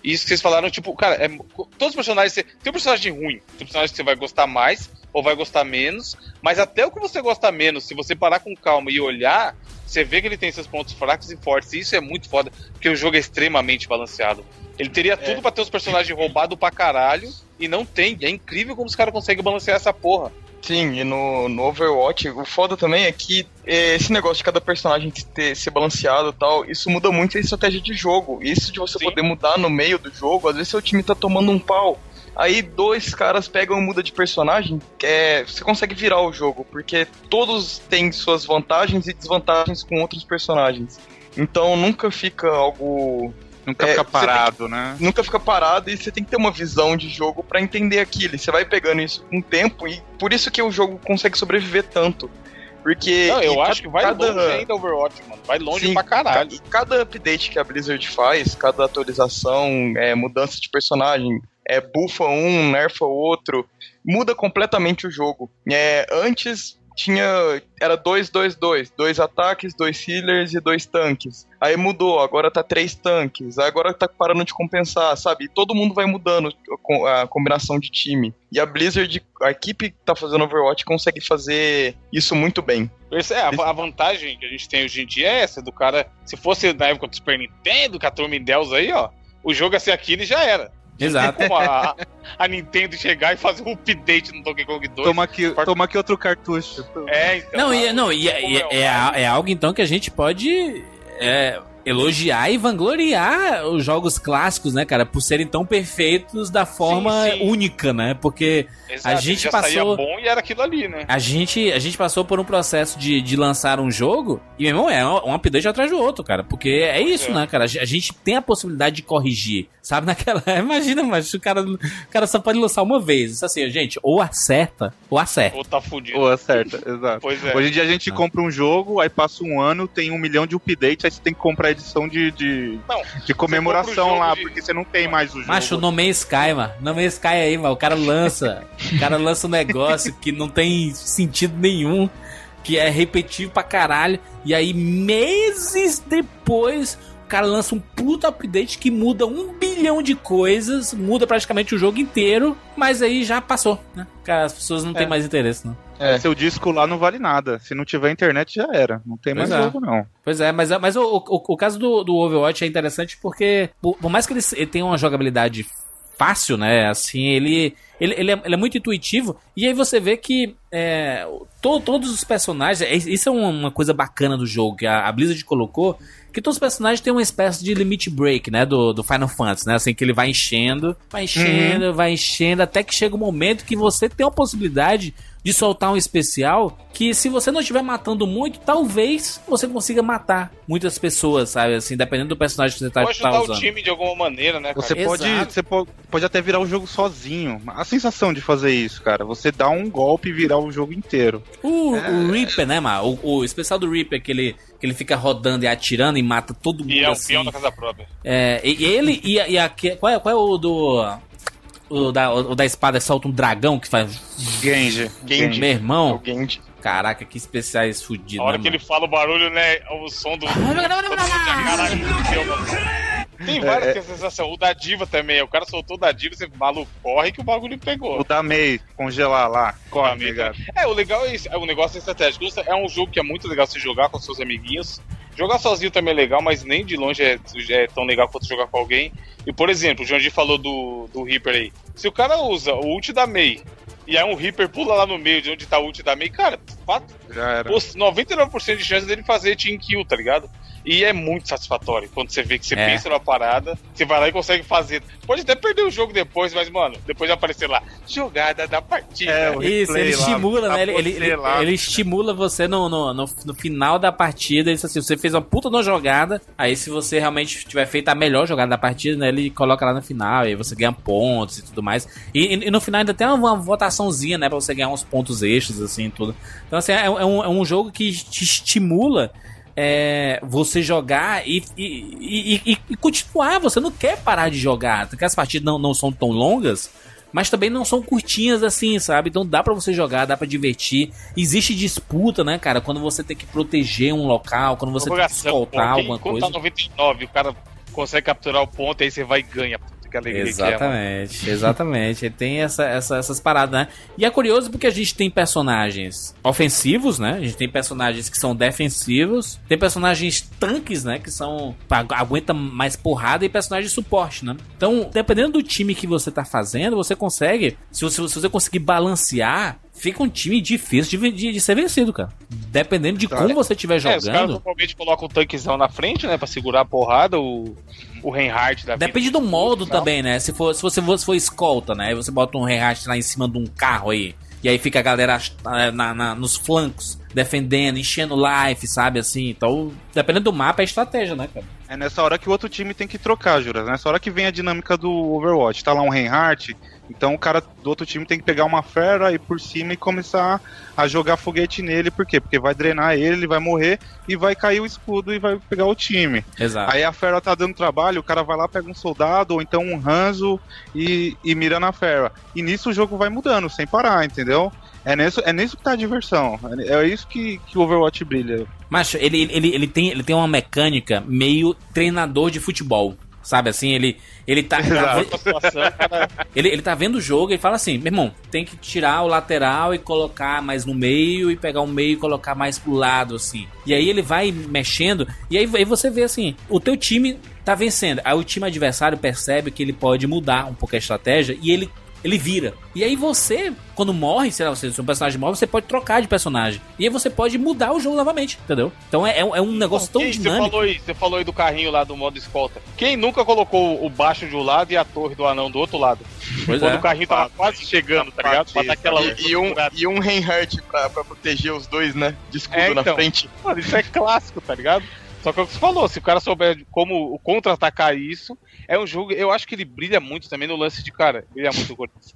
isso que vocês falaram, tipo, cara, é, todos os personagens. Tem um personagem ruim, tem um personagem que você vai gostar mais ou vai gostar menos, mas até o que você gosta menos, se você parar com calma e olhar, você vê que ele tem seus pontos fracos e fortes. E isso é muito foda, porque o jogo é extremamente balanceado. Ele teria é. tudo para ter os personagens roubados pra caralho e não tem. É incrível como os caras conseguem balancear essa porra. Sim, e no, no Overwatch, o foda também é que é, esse negócio de cada personagem ter, ser balanceado e tal, isso muda muito a estratégia de jogo. Isso de você Sim. poder mudar no meio do jogo, às vezes seu time tá tomando um pau. Aí dois caras pegam e muda de personagem, é, você consegue virar o jogo, porque todos têm suas vantagens e desvantagens com outros personagens. Então nunca fica algo Nunca é, fica parado, que, né? Nunca fica parado e você tem que ter uma visão de jogo para entender aquilo. Você vai pegando isso com o tempo e por isso que o jogo consegue sobreviver tanto. Porque. Não, eu acho que vai cada... longe ainda Overwatch, mano. Vai longe Sim, pra caralho. E cada update que a Blizzard faz, cada atualização, é, mudança de personagem, é, bufa um, nerfa outro, muda completamente o jogo. É, antes tinha. Era 2-2-2. Dois ataques, dois healers e dois tanques. Aí mudou, agora tá três tanques. Agora tá parando de compensar, sabe? E todo mundo vai mudando a combinação de time. E a Blizzard, a equipe que tá fazendo Overwatch, consegue fazer isso muito bem. Essa é, a, vantagem que a gente tem hoje em dia é essa, do cara. Se fosse na época do Super Nintendo, com a turma Deus aí, ó. O jogo ia ser aquilo e já era. Exato. Como a, a, Nintendo chegar e fazer um update no Donkey Kong 2. Toma aqui, part... toma aqui outro cartucho. É, então. Não, e, é, não, e, é, é, é, é, algo então que a gente pode. É, elogiar e vangloriar os jogos clássicos, né, cara, por serem tão perfeitos da forma Sim, sim. única, né? Porque Exato, a gente já saía passou bom e era aquilo ali, né? a gente, a gente passou por um processo de, de lançar um jogo e, meu irmão, é um update atrás do outro, cara. Porque é isso, é. né, cara? A ge- a gente tem a possibilidade de corrigir. Sabe, <laughs> naquela. Imagina, mas o cara, o cara só pode lançar uma vez. Isso assim, gente, ou acerta, ou acerta. Ou tá fudido. Pô, acerta, <laughs> exato. Pois é. Hoje em dia a gente Ah. compra um jogo, aí passa um ano, tem um milhão de updates, aí você tem que comprar a edição de, de, Não, de comemoração lá, jogo de- porque você não tem mais o jogo. Macho, No Man's Sky, mano. No Man's Sky aí, mano. O cara lança. O cara lança um negócio que não tem sentido nenhum. Que é repetitivo pra caralho. E aí, meses depois, o cara lança um puta update que muda um bilhão de coisas. Muda praticamente o jogo inteiro. Mas aí já passou, né? Cara, as pessoas não têm É. mais interesse, não. É. Seu disco lá não vale nada. Se não tiver internet, já era. Não tem mais Pois é. jogo, não. Pois é, mas, mas o, o, o caso do, do Overwatch é interessante porque, por, por mais que ele, ele tenha uma jogabilidade fácil, né? Assim, ele, ele, ele, é, ele é muito intuitivo. E aí você vê que é, to- todos os personagens. é- Isso é uma, coisa bacana do jogo que a, a Blizzard colocou. Que todos os personagens têm uma espécie de limit break, né? Do, do Final Fantasy, né? Assim, que ele vai enchendo, vai enchendo, vai enchendo, até que chega um momento que você tem a possibilidade de soltar um especial que se você não estiver matando muito, talvez você consiga matar muitas pessoas, sabe? Assim, dependendo do personagem que você tá, Pode tá ajudar o time de alguma maneira, né, cara? Você pode, Exato. você po- pode até virar o jogo sozinho. A sensação de fazer isso, cara, você dá um golpe e virar o jogo inteiro. O, É. o Reaper, né, mano? O, o especial do Reaper, que ele, que ele fica rodando e atirando e mata todo mundo E é um assim. peão da casa própria. É, e, e ele e, a- e a, que- qual, é, qual é o do. O da, o da espada que solta um dragão que faz. Genji. Genji. Meu É o irmão, Genji. caraca, que especiais fudidos. A hora né, que ele mano? fala o barulho, né? O som do. caralho. Tem várias É, que é sensação. O da diva também. O cara soltou o da diva, você maluco, corre que o bagulho pegou. O da Mei, congelar lá. Corre, ligado? É, o legal é isso. é, O negócio é estratégico. É um jogo que é muito legal você jogar com seus amiguinhos. Jogar sozinho também é legal, mas nem de longe é, é tão legal quanto jogar com alguém. E, por exemplo, o Jandir falou do, do Reaper aí. Se o cara usa o ult da Mei e aí um Reaper pula lá no meio de onde tá o ult da Mei, cara, fato, Já era. pô, 99% de chance dele fazer team kill, tá ligado? E é muito satisfatório quando você vê que você É. pensa numa parada, você vai lá e consegue fazer. Pode até perder o jogo depois, mas, mano, depois vai aparecer lá, jogada da partida. É, Isso, ele lá, estimula, né? Ele, ele, ele, lá. ele estimula você no, no, no, no final da partida. Isso assim, você fez uma puta no jogada. Aí, se você realmente tiver feito a melhor jogada da partida, né? Ele coloca lá no final. E aí você ganha pontos e tudo mais. E, e- e no final ainda tem uma, uma votaçãozinha, né? Pra você ganhar uns pontos extras, assim, tudo. Então, assim, é, é um, é um jogo que te estimula. É, você jogar e, e, e- e- continuar, você não quer parar de jogar, porque as partidas não, não são tão longas, mas também não são curtinhas assim, sabe? Então dá pra você jogar, dá pra divertir. Existe disputa, né, cara? Quando você tem que proteger um local, quando você tem que escoltar pô, alguma quando coisa. tá 99, o cara consegue capturar o ponto, aí você vai e ganha. Que alegria que é. Exatamente, exatamente. Ele tem essa, essa- essas paradas, né? E é curioso porque a gente tem personagens ofensivos, né? A gente tem personagens que são defensivos, tem personagens tanques, né? Que são. aguenta mais porrada e personagens de suporte, né? Então, dependendo do time que você tá fazendo, você consegue. Se você, se você conseguir balancear. Fica um time difícil de, de- de ser vencido, cara. Dependendo de como você estiver É, os caras jogando. normalmente colocam um tanquezão na frente, né? Pra segurar a porrada, o, o Reinhardt da vida. Depende do modo também, né? Se, for, se você for, se for escolta, né? Aí você bota um rehaste lá em cima de um carro aí. E aí fica a galera eh, na, na- nos flancos, defendendo, enchendo life, sabe? Assim. Então, dependendo do mapa, é estratégia, né, cara? É nessa hora que o outro time tem que trocar, Juras. Nessa hora que vem a dinâmica do Overwatch. Tá lá um Reinhardt, então o cara do outro time tem que pegar uma fera e por cima e começar a jogar foguete nele. Por quê? Porque vai drenar ele, ele vai morrer e vai cair o escudo e vai pegar o time. Exato. Aí a fera tá dando trabalho, o cara vai lá, pega um soldado ou então um Hanzo e, e mira na fera. E nisso o jogo vai mudando, sem parar, entendeu? É nisso, é nisso que tá a diversão. É, é isso que, que o Overwatch brilha. Mas ele, ele, ele, tem, ele tem uma mecânica meio treinador de futebol. Sabe assim, ele, ele tá. tá Ele, ele tá vendo o jogo e fala assim: meu irmão, tem que tirar o lateral e colocar mais no meio e pegar o meio e colocar mais pro lado, assim. E aí ele vai mexendo, e aí, aí você vê assim: o teu time tá vencendo. Aí o time adversário percebe que ele pode mudar um pouco a estratégia e ele ele vira. E aí você, quando morre, sei lá, se o seu personagem morre, você pode trocar de personagem. E aí você pode mudar o jogo novamente, entendeu? Então é, é um negócio tão Quem- dinâmico. Você falou, aí, você falou aí do carrinho lá do modo escolta. Quem nunca colocou o baixo de um lado e a torre do anão do outro lado? Pois Quando é. o carrinho tava quase chegando, tá ligado? Pra dar aquela E, e um, e um Reinhardt pra, pra proteger os dois, né? De escudo É, na então. frente. Mano, isso é clássico, tá ligado? Só que é o que você falou, se o cara souber como contra-atacar isso, é um jogo. Eu acho que ele brilha muito também no lance de cara. Brilha muito o Cortez.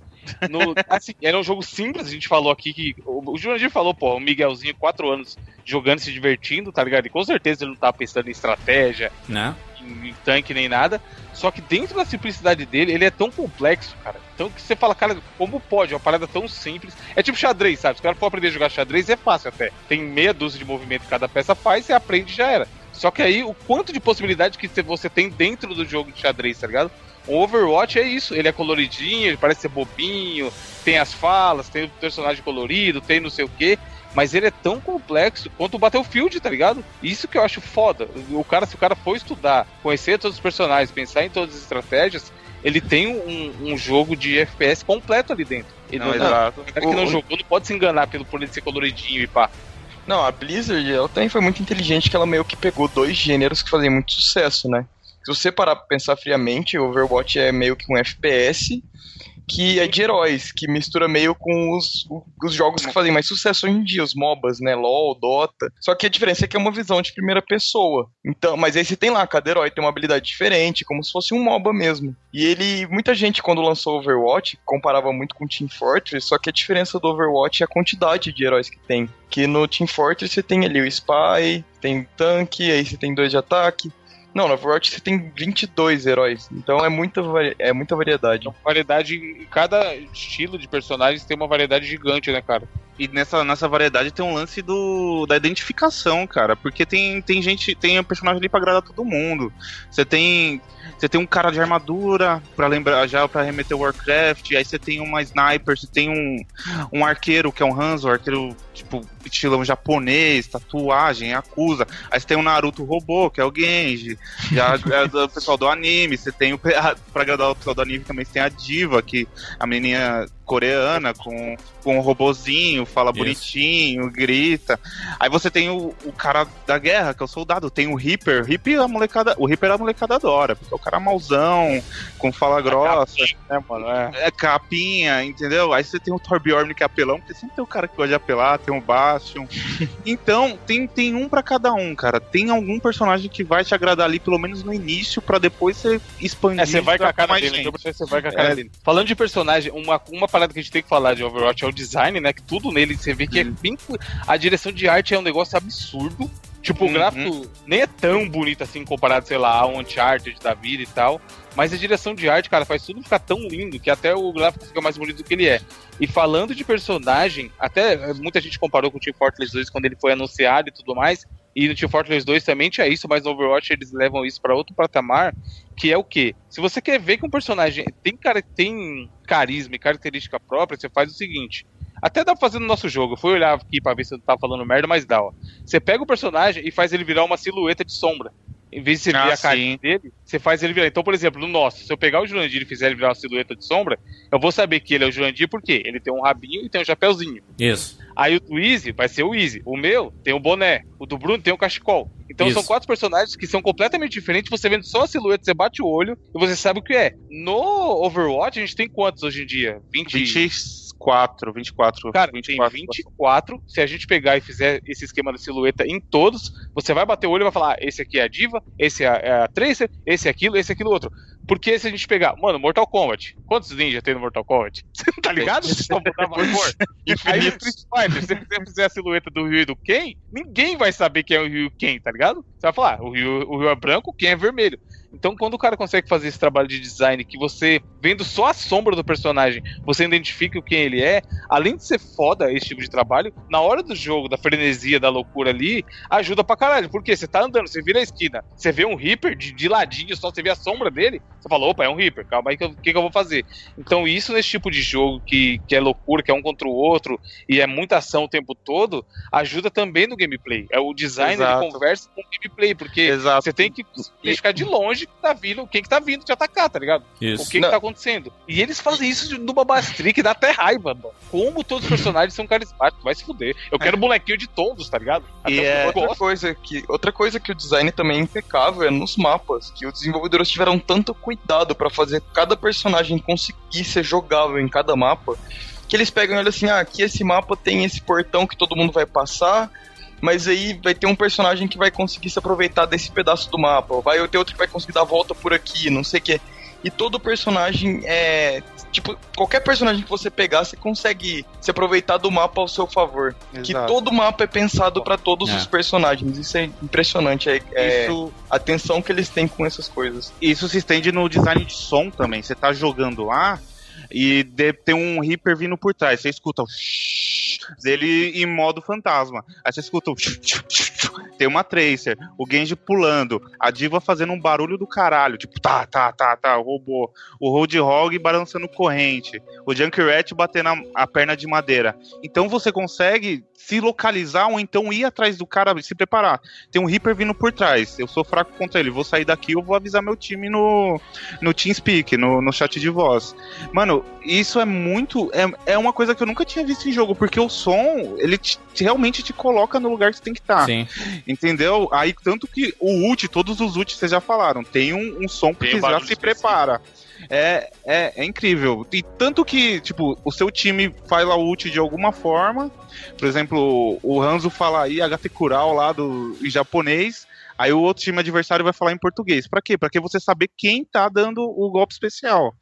No, assim, era um jogo simples, a gente falou aqui que. O, o Jurandir falou, pô, o Miguelzinho, quatro anos jogando, se divertindo, tá ligado? E com certeza ele não tava pensando em estratégia, Né? em, em tanque nem nada. Só que dentro da simplicidade dele, ele é tão complexo, cara. Então que você fala, cara, como pode? Uma parada tão simples. É tipo xadrez, sabe? Se o cara for aprender a jogar xadrez, é fácil até. Tem meia dúzia de movimento que cada peça faz, você aprende e já era. Só que aí, o quanto de possibilidade que você tem dentro do jogo de xadrez, tá ligado? O Overwatch é isso, ele é coloridinho, ele parece ser bobinho, tem as falas, tem o personagem colorido, tem não sei o quê, mas ele é tão complexo quanto o Battlefield, tá ligado? Isso que eu acho foda. O cara, se o cara for estudar, conhecer todos os personagens, pensar em todas as estratégias, ele tem um, um jogo de FPS completo ali dentro. Ele Não, não, exato. o cara que não O- jogou não pode se enganar pelo por ele ser coloridinho e pá. Não, a Blizzard, ela também foi muito inteligente que ela meio que pegou dois gêneros que faziam muito sucesso, né? Se você parar pra pensar friamente, Overwatch é meio que um FPS que é de heróis, que mistura meio com os, os jogos que fazem mais sucesso hoje em dia, os MOBAs, né? LoL, Dota. Só que a diferença é que é uma visão de primeira pessoa. Então, mas aí você tem lá, cada herói tem uma habilidade diferente, como se fosse um MOBA mesmo. E ele, muita gente quando lançou o Overwatch comparava muito com Team Fortress, só que a diferença do Overwatch é a quantidade de heróis que tem. Que no Team Fortress você tem ali o Spy, tem o tanque, aí você tem dois de ataque. Não, no Overwatch você tem 22 heróis. Então é muita, é muita variedade. Variedade em cada estilo de personagens tem uma variedade gigante, né, cara? E nessa, nessa variedade tem um lance do, da identificação, cara. Porque tem, tem gente, tem um personagem ali pra agradar todo mundo. Você tem. Você tem um cara de armadura pra lembrar já pra remeter o Warcraft, aí você tem uma sniper, você tem um, um arqueiro que é um Hanzo, arqueiro tipo estilão japonês, tatuagem, acusa. Aí você tem um Naruto robô, que é o Genji. Já é do <laughs> pessoal do anime, você tem o pra agradar o pessoal do anime também você tem a Diva, que a menininha coreana com, com um robozinho, fala Isso. bonitinho, grita. Aí você tem o, o cara da guerra, que é o soldado, tem o Reaper. Reaper a molecada, o Reaper a molecada adora, porque é o cara mauzão, com fala grossa, É, mano, é. é capinha, entendeu? Aí você tem o Torbjorn que é apelão, porque sempre tem o cara que gosta de apelar, tem o Então, tem, tem um pra cada um, cara. Tem algum personagem que vai te agradar ali, pelo menos no início, pra depois você expandir. É, você vai com a cara dele, gente. então você vai com a cara É. dele. Falando de personagem, uma, uma parada que a gente tem que falar de Overwatch é o design, né? Que tudo nele você vê que é bem. A direção de arte é um negócio absurdo. Tipo, o Uhum. gráfico nem é tão bonito assim comparado, sei lá, ao Uncharted da vida e tal. Mas a direção de arte, cara, faz tudo ficar tão lindo que até o gráfico fica mais bonito do que ele é. E falando de personagem, até eh, muita gente comparou com o Team Fortress 2 quando ele foi anunciado e tudo mais. E no Team Fortress 2 também tinha isso, mas no Overwatch eles levam isso pra outro patamar, que é o quê? Se você quer ver que um personagem tem, cara, tem carisma e característica própria, você faz o seguinte. Até dá pra fazer no nosso jogo. Eu fui olhar aqui pra ver se eu tava falando merda, mas dá, ó. Você pega o personagem e faz ele virar uma silhueta de sombra. Em vez de você Ah, ver a sim. dele, você faz ele virar. Então, por exemplo, no nosso, se eu pegar o Jurandir e fizer ele virar uma silhueta de sombra, eu vou saber que ele é o Jurandir porque ele tem um rabinho e tem um chapéuzinho. Isso. Aí o do Easy vai ser o Easy. O meu tem o boné. O do Bruno tem o cachecol. Então Isso. são quatro personagens que são completamente diferentes. Você vendo só a silhueta, você bate o olho e você sabe o que é. No Overwatch, a gente tem quantos hoje em dia? 20. 24, 24. Cara, 24. tem 24. Se a gente pegar e fizer esse esquema da silhueta em todos, você vai bater o olho e vai falar: ah, esse aqui é a Diva, esse é a, é a Tracer, esse é aquilo, esse é aquilo outro. Porque se a gente pegar, mano, Mortal Kombat, quantos ninjas tem no Mortal Kombat? <laughs> Você tá ligado? Você só valor. Aí no Street Fighter, se você fizer a silhueta do Ryu e do Ken, ninguém vai saber quem é o Ryu e Ken, tá ligado? Você vai falar, ah, o Ryu, o Ryu é branco, Ken é vermelho. Então, quando o cara consegue fazer esse trabalho de design, que você, vendo só a sombra do personagem, você identifica o quem ele é, além de ser foda esse tipo de trabalho, na hora do jogo, da frenesia, da loucura ali, ajuda pra caralho. Porque você tá andando, você vira a esquina, você vê um Reaper de, de ladinho, só você vê a sombra dele, Você falou, opa, é um Reaper, calma aí, o que, que eu vou fazer? Então, isso nesse tipo de jogo que, que é loucura, que é um contra o outro e é muita ação o tempo todo, ajuda também no gameplay. É o design ele conversa com o gameplay, porque Exato. você tem que ficar de longe que tá vindo, quem que tá vindo te atacar, tá ligado? Isso. O que, que tá acontecendo? E eles fazem isso no Babastri que dá até raiva, mano. Como todos os personagens são carismáticos, vai se fuder. Eu quero bonequinho de todos, tá ligado? E Até é o outra gosto. coisa, que, outra coisa que o design também é impecável é nos mapas, que os desenvolvedores tiveram tanto cuidado pra fazer cada personagem conseguir ser jogável em cada mapa, que eles pegam e olham assim, ah, aqui esse mapa tem esse portão que todo mundo vai passar, mas aí vai ter um personagem que vai conseguir se aproveitar desse pedaço do mapa, vai ter outro que vai conseguir dar a volta por aqui, não sei o que. E todo personagem é. Tipo, qualquer personagem que você pegar, você consegue se aproveitar do mapa ao seu favor. Que Exato. todo mapa é pensado pra todos É. os personagens. Isso é impressionante. É, é Isso, a atenção que eles têm com essas coisas. isso se estende no design de som também. Você tá jogando lá e de- tem um Reaper vindo por trás. Você escuta o dele em modo fantasma. Aí você escuta o tem uma Tracer, o Genji pulando, a Diva fazendo um barulho do caralho, tipo, tá, tá, tá, tá, o robô, o Roadhog balançando corrente, o Junkrat batendo a, a perna de madeira. Então você consegue se localizar ou então ir atrás do cara, se preparar. Tem um Reaper vindo por trás, eu sou fraco contra ele, vou sair daqui, eu vou avisar meu time no, no TeamSpeak, no, no chat de voz. Mano, isso é muito. É, é uma coisa que eu nunca tinha visto em jogo, porque o som, ele te- realmente te coloca no lugar que você tem que estar. Sim. Entendeu? Aí, tanto que o ult, todos os ults vocês já falaram, tem um, um som que um já se prepara. É, é, é incrível. E tanto que, tipo, o seu time faz lá o ult de alguma forma. Por exemplo, o Hanzo fala aí HT Kural lá do, em japonês. Aí o outro time adversário vai falar em português. Pra quê? Pra que você saber quem tá dando o golpe especial.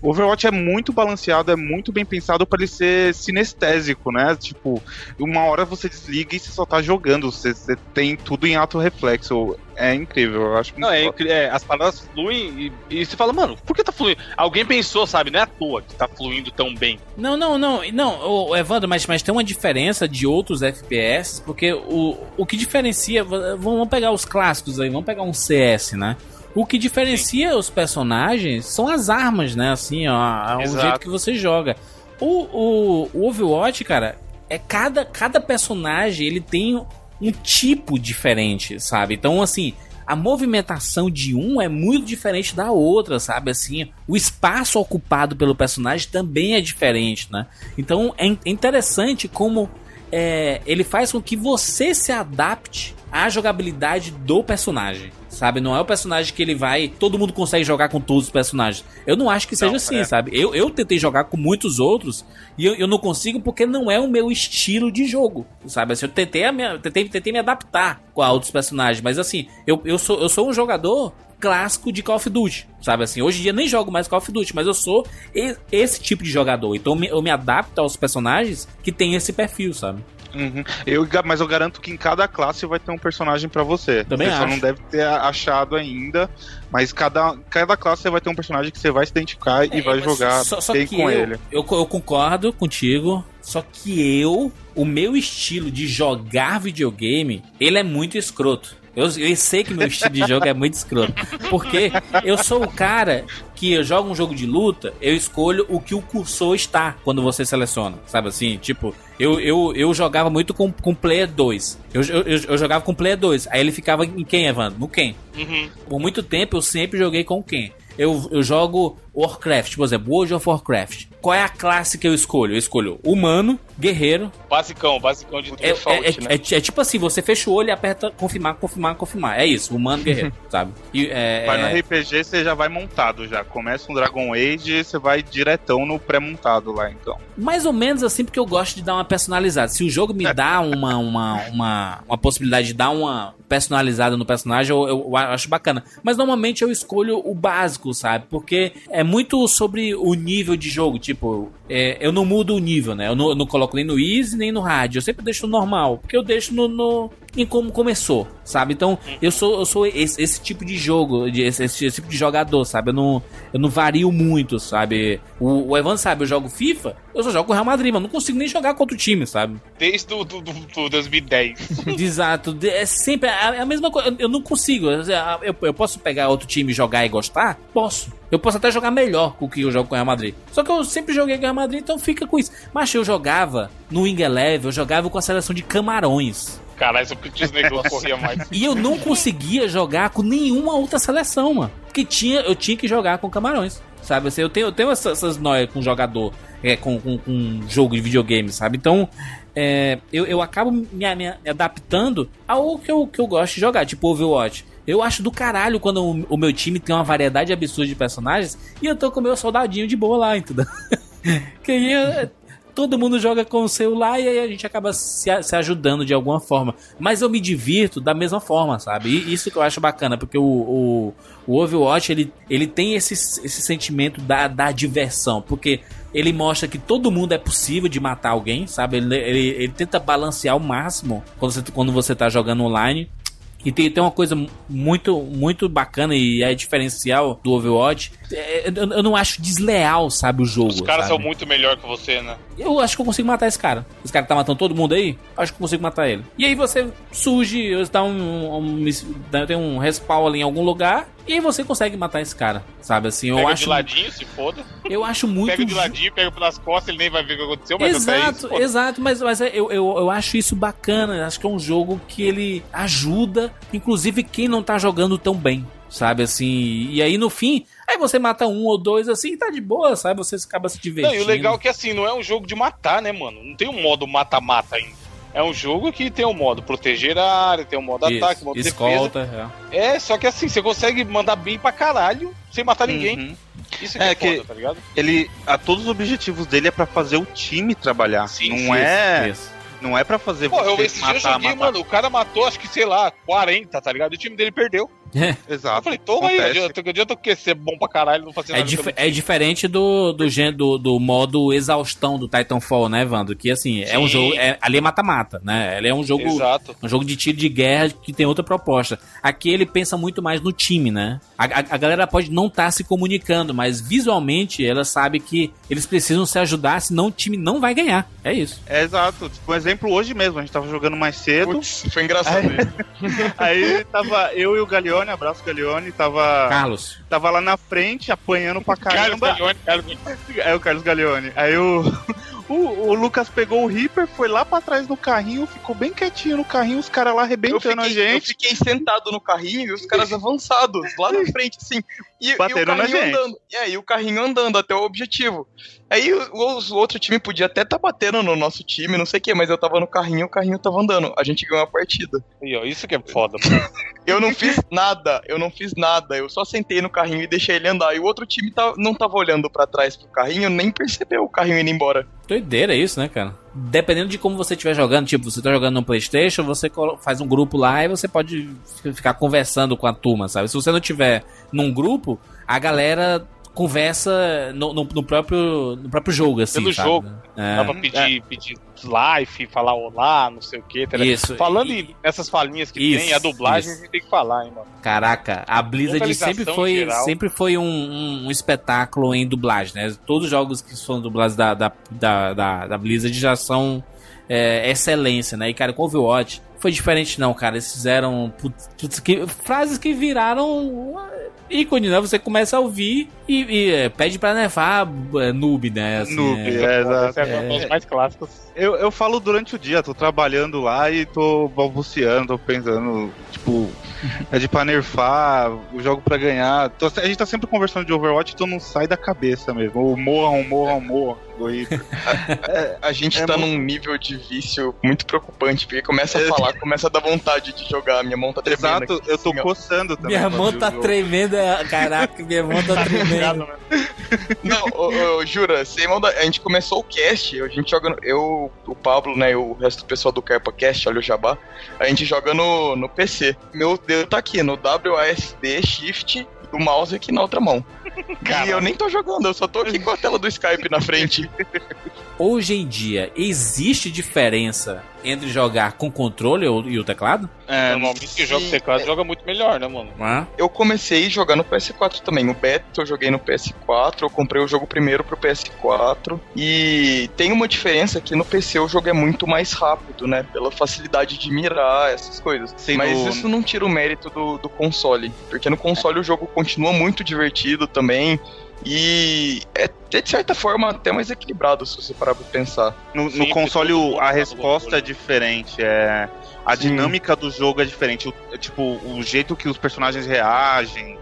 O Overwatch é muito balanceado, é muito bem pensado pra ele ser sinestésico, né? Tipo, uma hora você desliga e você só tá jogando. Você, você tem tudo em ato reflexo. É incrível, eu acho Não, muito é, é, as palavras fluem e, e você fala, mano, por que tá fluindo? Alguém pensou, sabe? Não é à toa que tá fluindo tão bem. Não, não, não, não, ô, Evandro, mas, mas tem uma diferença de outros FPS, porque o, o que diferencia. Vamos pegar os clássicos aí, vamos pegar um CS, né? O que diferencia os personagens são as armas, né? Assim, ó, o jeito que você joga. O, o, o Overwatch, cara, é cada, cada personagem ele tem um tipo diferente, sabe? Então, assim, a movimentação de um é muito diferente da outra, sabe? Assim, o espaço ocupado pelo personagem também é diferente, né? Então é in- interessante como é, ele faz com que você se adapte à jogabilidade do personagem. Sabe, não é o personagem que ele vai. Todo mundo consegue jogar com todos os personagens. Eu não acho que seja Não, assim, é. sabe? Eu, eu tentei jogar com muitos outros e eu, eu não consigo porque não é o meu estilo de jogo, sabe? Assim, eu tentei, minha- tentei, tentei me adaptar com a outros personagens, mas assim, eu, eu, sou, eu sou um jogador clássico de Call of Duty, sabe assim? Hoje em dia nem jogo mais Call of Duty, mas eu sou esse tipo de jogador. Então eu me, eu me adapto aos personagens que tem esse perfil, sabe? Uhum. Eu, mas eu garanto que em cada classe vai ter um personagem pra você. Também você só acho. não deve ter achado ainda, mas cada, cada classe você vai ter um personagem que você vai se identificar e É, vai mas jogar só, só bem com eu, ele. Eu, eu concordo contigo, só que eu, o meu estilo de jogar videogame, ele é muito escroto. Eu, eu sei que meu estilo de jogo é muito escroto. Porque eu sou o cara que eu jogo um jogo de luta, eu escolho o que o cursor está quando você seleciona. Sabe assim? Tipo, eu, eu, eu jogava muito com, com Player 2. Eu, eu, eu- jogava com Player 2. Aí ele ficava em quem, Evandro? No quem? Uhum. Por muito tempo eu sempre joguei com quem? Eu, eu jogo Warcraft, por exemplo, World of Warcraft. Qual é a classe que eu escolho? Eu escolho humano, guerreiro. Basicão, basicão de. É, Default, é- é- né? é- é tipo assim, você fecha o olho e aperta confirmar, confirmar, confirmar. É isso, humano, guerreiro, <laughs> sabe? E, é, Vai é- no RPG, você já vai montado já. Começa um Dragon Age e você vai diretão no pré-montado lá, então. Mais ou menos assim, porque eu gosto de dar uma personalizada. Se o jogo me dá uma, uma, uma, uma possibilidade de dar uma personalizada no personagem, eu, eu acho bacana. Mas normalmente eu escolho o básico, sabe? Porque é muito sobre o nível de jogo. Tipo, é, eu não mudo o nível, né? Eu não, eu não coloco nem no easy nem no hard. Eu sempre deixo no normal. Porque eu deixo no, no, em como começou, sabe? Então, eu sou, eu sou esse, esse tipo de jogo, de, esse, esse, tipo de jogador, sabe? Eu não, eu não vario muito, sabe? O, o Evan sabe, eu jogo FIFA, eu só jogo com o Real Madrid, mas não consigo nem jogar contra o time, sabe? Desde o do, do, do 2010. <laughs> Exato, é sempre a, a mesma coisa. Eu não consigo. Eu, eu posso pegar outro time, jogar e gostar? Posso. Eu posso até jogar melhor com o que eu jogo com o Real Madrid. Só que eu sempre joguei com o Real Madrid, então fica com isso. Mas eu jogava no Wing Eleven, eu jogava com a seleção de Camarões. Caralho, o Pitts Negro <laughs> corria mais. E eu não conseguia jogar com nenhuma outra seleção, mano. Porque tinha, eu tinha que jogar com Camarões. Sabe, assim, eu tenho, eu tenho essas, essas noias com jogador, é, com, com, com jogo de videogame, sabe? Então, é, eu, eu acabo me, me, adaptando ao que eu, que eu gosto de jogar, tipo Overwatch. Eu acho do caralho quando o, o, meu time tem uma variedade absurda de personagens e eu tô com o meu soldadinho de boa lá, entendeu? <laughs> que aí todo mundo joga com o celular e aí a gente acaba se, se, ajudando de alguma forma. Mas eu me divirto da mesma forma, sabe? E isso que eu acho bacana, porque o, o, o Overwatch ele, ele tem esse, esse sentimento da, da diversão, porque ele mostra que todo mundo é possível de matar alguém, sabe? Ele, ele, ele tenta balancear o máximo quando você, quando você tá jogando online. E tem, tem uma coisa muito, muito bacana e é diferencial do Overwatch. É, eu, eu, não acho desleal, sabe, o jogo. Os caras sabe? são muito melhor que você, né? Eu acho que eu consigo matar esse cara. Esse cara tá matando todo mundo aí, acho que eu consigo matar ele. E aí você surge, dá um, um, tem um respawn ali em algum lugar e aí você consegue matar esse cara, sabe? Assim, eu pega acho. de ladinho, se foda. Eu acho muito. Pega de ladinho, pega pelas costas, ele nem vai ver o que aconteceu, mas Exato, isso, exato, mas, mas é, eu, eu, eu acho isso bacana. Acho que é um jogo que ele ajuda, inclusive, quem não tá jogando tão bem. Sabe assim, e aí no fim, aí você mata um ou dois assim, tá de boa, sabe? Você acaba se divertindo. Não, e o legal é que assim, não é um jogo de matar, né, mano? Não tem um modo mata-mata ainda. É um jogo que tem o um modo proteger a área, tem o um modo Isso, ataque, modo escolta, defesa. É. é, só que assim, você consegue mandar bem pra caralho sem matar ninguém. Uhum. Isso que é, é foda, que tá ligado? Ele, a todos os objetivos dele é para fazer o time trabalhar. Sim, não sim, é. Isso. Não é para fazer Pô, você eu, esse matar, dia eu joguei, matar. mano, o cara matou acho que, sei lá, 40, tá ligado? E o time dele perdeu. É. Exato. Eu falei, toma aí, adianta, adianta o que ser bom pra caralho não fazer é nada. Dif é diferente do, do, do, do, modo exaustão do Titanfall, né, Vando? Que assim, Sim. é um jogo. É, ali é mata-mata, né? Ele é um jogo. Exato. Um jogo de tiro de guerra que tem outra proposta. Aqui ele pensa muito mais no time, né? A, a, a galera pode não estar tá se comunicando, mas visualmente ela sabe que eles precisam se ajudar, senão o time não vai ganhar. É isso. É exato. Tipo, um exemplo hoje mesmo, a gente tava jogando mais cedo. Puts, foi engraçado. Aí, <laughs> aí tava eu e o Galeone, abraço Galeone, tava. Carlos. Tava lá na frente, apanhando pra caramba. Carlos Galeone, Carlos... É o Carlos Galeone. Aí o, <laughs> o, o, Lucas pegou o Reaper, foi lá pra trás do carrinho, ficou bem quietinho no carrinho, os caras lá arrebentando fiquei, a gente. Eu fiquei sentado no carrinho e os caras avançados, lá na <laughs> frente, assim. E, e o carrinho andando. E aí o carrinho andando até o objetivo. Aí o, o, outro time podia até estar tá batendo no nosso time, não sei o que, mas eu tava no carrinho e o carrinho tava andando. A gente ganhou a partida. E ó, isso que é foda, <laughs> Eu não fiz nada, eu não fiz nada. Eu só sentei no carrinho e deixei ele andar. E o outro time tá, não tava olhando para trás pro carrinho, nem percebeu o carrinho indo embora. Doideira isso, né, cara? Dependendo de como você estiver jogando, tipo, você tá jogando no Playstation, você faz um grupo lá e você pode ficar conversando com a turma, sabe? Se você não tiver num grupo, a galera conversa no, no, no, próprio, no próprio jogo, assim. Pelo sabe? jogo. É. Dá pra pedir, é. pedir life, falar olá, não sei o que. Tá Isso. Falando e... nessas falinhas que isso, tem, a dublagem isso. a gente tem que falar, hein, mano. Caraca, a Blizzard sempre foi, sempre foi um, um, um, espetáculo em dublagem, né? Todos os jogos que foram dublados da, da, da, da, da Blizzard já são é, excelência, né? E, cara, com Overwatch foi diferente, não, cara. Eles fizeram putz, que, frases que viraram ícone, né? Você começa a ouvir e, e é, pede pra nevar é, noob, né? Assim, noob, é, é, exato. É, é, os mais clássicos. Eu, eu falo durante o dia, tô trabalhando lá e tô balbuciando, tô pensando, tipo, <laughs> é de pra nerfar, o jogo pra ganhar. Tô, a gente tá sempre conversando de Overwatch, então não sai da cabeça mesmo. O morram, morram, morram. <laughs> É, a gente é tá muito... num nível de vício muito preocupante, porque começa a é. falar, começa a dar vontade de jogar. Minha mão tá tremendo. Exato, aqui, eu tô assim, coçando também. Minha mão tá tremendo, é, caraca, minha mão tá tremendo. Não, ô, ô, jura, sem mão da... a gente começou o cast, a gente joga. No... Eu, o Pablo, né, e o resto do pessoal do Carpa Cast, olha o Jabá, a gente joga no, no PC. Meu dedo tá aqui, no WASD Shift o mouse aqui na outra mão. E eu nem tô jogando, eu só tô aqui com a tela do Skype na frente. <laughs> Hoje em dia, existe diferença entre jogar com controle e o teclado? É, normalmente quem joga teclado é... joga muito melhor, né, mano? Ah. Eu comecei a jogar no PS4 também. O beta eu joguei no PS4, eu comprei o jogo primeiro pro PS4. E tem uma diferença que no PC o jogo é muito mais rápido, né? Pela facilidade de mirar, essas coisas. Sim, Mas no... isso não tira o mérito do, do console. Porque no console é. o jogo continua muito divertido também. E é, de certa forma até mais equilibrado, se você parar pra pensar. No, no console a resposta é diferente, é. A Sim. dinâmica do jogo é diferente. O, tipo, o jeito que os personagens reagem,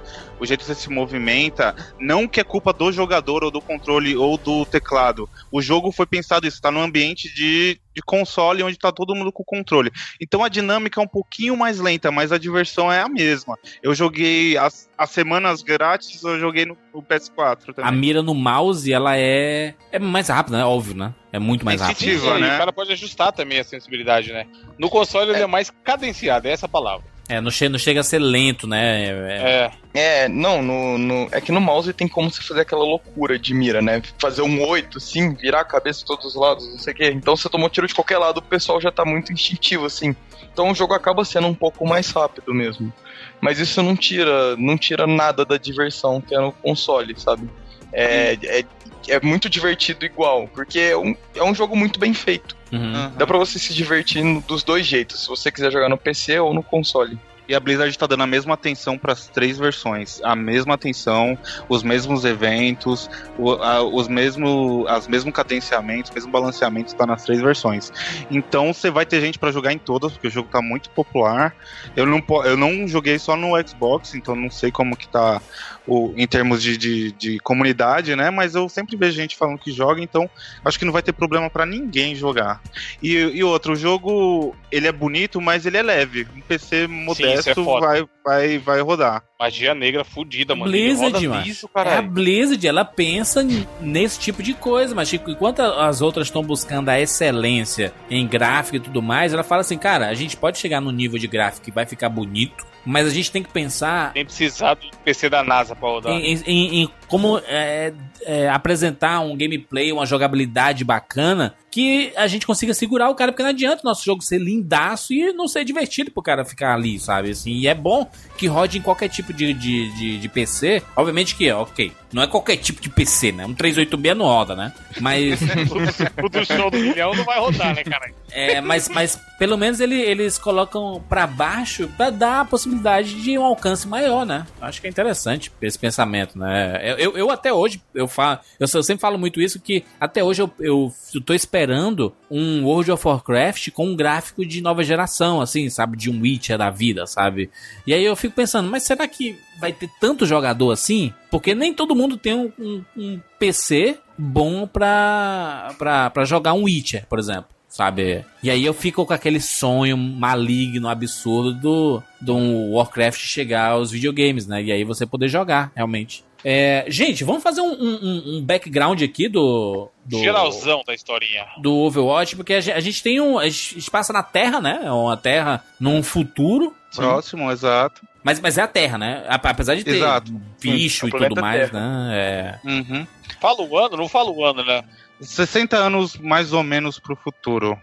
o jeito que você se movimenta, não que é culpa do jogador ou do controle ou do teclado. O jogo foi pensado isso, tá no ambiente de, de console onde tá todo mundo com controle. Então a dinâmica é um pouquinho mais lenta, mas a diversão é a mesma. Eu joguei as, as semanas grátis, eu joguei no, no PS4 também. A mira no mouse, ela é é mais rápida, né? Óbvio, né? É muito mais rápido. Né? O cara pode ajustar também a sensibilidade, né? No console é. ele é mais cadenciado, é essa palavra. É, não chega, não chega a ser lento, né? É. É, não, no, no, é que no mouse tem como você fazer aquela loucura de mira, né? Fazer um 8, assim, virar a cabeça de todos os lados, não sei o quê. Então você tomou tiro de qualquer lado, o pessoal já tá muito instintivo, assim. Então o jogo acaba sendo um pouco mais rápido mesmo. Mas isso não tira, não tira nada da diversão que é no console, sabe? É, é, é muito divertido igual, porque é um, é um jogo muito bem feito. Uhum. Dá pra você se divertir dos dois jeitos, se você quiser jogar no PC ou no console. E a Blizzard está dando a mesma atenção para as três versões, a mesma atenção, os mesmos eventos, o, a, os mesmos, as mesmos cadenciamentos, o mesmo balanceamento está nas três versões. Então você vai ter gente para jogar em todas, porque o jogo está muito popular. Eu não, eu não joguei só no Xbox, então não sei como que tá o, em termos de, de, de, comunidade, né? Mas eu sempre vejo gente falando que joga, então acho que não vai ter problema para ninguém jogar. E, e outro, o jogo ele é bonito, mas ele é leve. Um PC moderno resto é vai, vai, vai rodar. Magia negra fudida, mano. Blizzard, mano. é a Blizzard, ela pensa nesse tipo de coisa, mas tipo, enquanto as outras estão buscando a excelência em gráfico e tudo mais, ela fala assim, cara, a gente pode chegar no nível de gráfico que vai ficar bonito, mas a gente tem que pensar. Tem precisar do PC da NASA pra rodar. Em, em, em como é, é, apresentar um gameplay, uma jogabilidade bacana que a gente consiga segurar o cara, porque não adianta o nosso jogo ser lindaço e não ser divertido pro cara ficar ali, sabe? Assim, e é bom que rode em qualquer tipo de, de, de, de PC. Obviamente que, ok, não é qualquer tipo de PC, né? Um 386 não roda, né? Mas. <laughs> o do show do milhão não vai rodar, né, cara? É, mas, mas pelo menos ele, eles colocam para baixo para dar a possibilidade de um alcance maior, né? Acho que é interessante esse pensamento, né? Eu, eu até hoje, eu falo, eu, sempre falo muito isso, que até hoje eu, eu, eu tô esperando um World of Warcraft com um gráfico de nova geração, assim, sabe? De um Witcher da vida, sabe? E aí eu fico pensando, mas será que vai ter tanto jogador assim? Porque nem todo mundo tem um, um, um PC bom pra, pra, pra jogar um Witcher, por exemplo sabe? E aí eu fico com aquele sonho maligno, absurdo do, do Warcraft chegar aos videogames, né? E aí você poder jogar, realmente. É, gente, vamos fazer um, um, um, background aqui do, do. Geralzão da historinha. Do Overwatch, porque a gente, a gente tem um. A gente passa na Terra, né? É uma Terra num futuro. Próximo, sim. exato. Mas, mas é a Terra, né? Apesar de ter exato. bicho sim, e tudo mais, terra. né? É... Uhum. Fala o ano, não fala o ano, né? 60 anos mais ou menos pro futuro.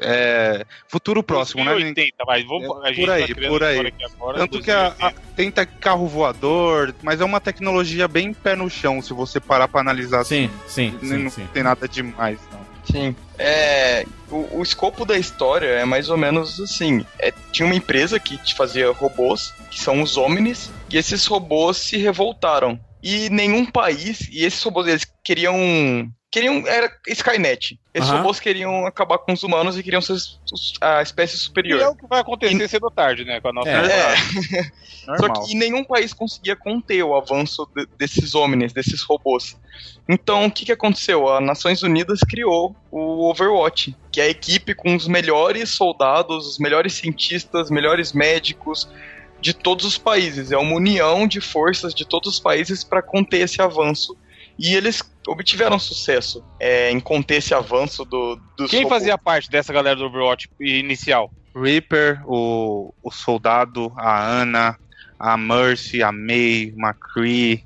É, futuro próximo, 2080, né? Mas vamos, é, por aí, tá por aí. Agora, Tanto que a, a, tem carro voador, mas é uma tecnologia bem pé no chão, se você parar pra analisar. Sim, assim. sim, sim Não sim. tem nada demais, não. Sim. É, o, o, escopo da história é mais ou menos assim. É, tinha uma empresa que fazia robôs, que são os Omnis, e esses robôs se revoltaram. E nenhum país, e esses robôs eles queriam queriam. Era Skynet. Esses uhum. robôs queriam acabar com os humanos e queriam ser a espécie superior. E é o que vai acontecer e... cedo ou tarde, né? Com a nossa. É. é. <laughs> Só que nenhum país conseguia conter o avanço de, desses homens, desses robôs. Então, o que, que aconteceu? As Nações Unidas criou o Overwatch, que é a equipe com os melhores soldados, os melhores cientistas, os melhores médicos de todos os países. É uma união de forças de todos os países para conter esse avanço. E eles obtiveram sucesso é, em conter esse avanço do, dos Quem robôs. fazia parte dessa galera do Overwatch inicial? Reaper, o, o Soldado, a Ana, a Mercy, a May, McCree,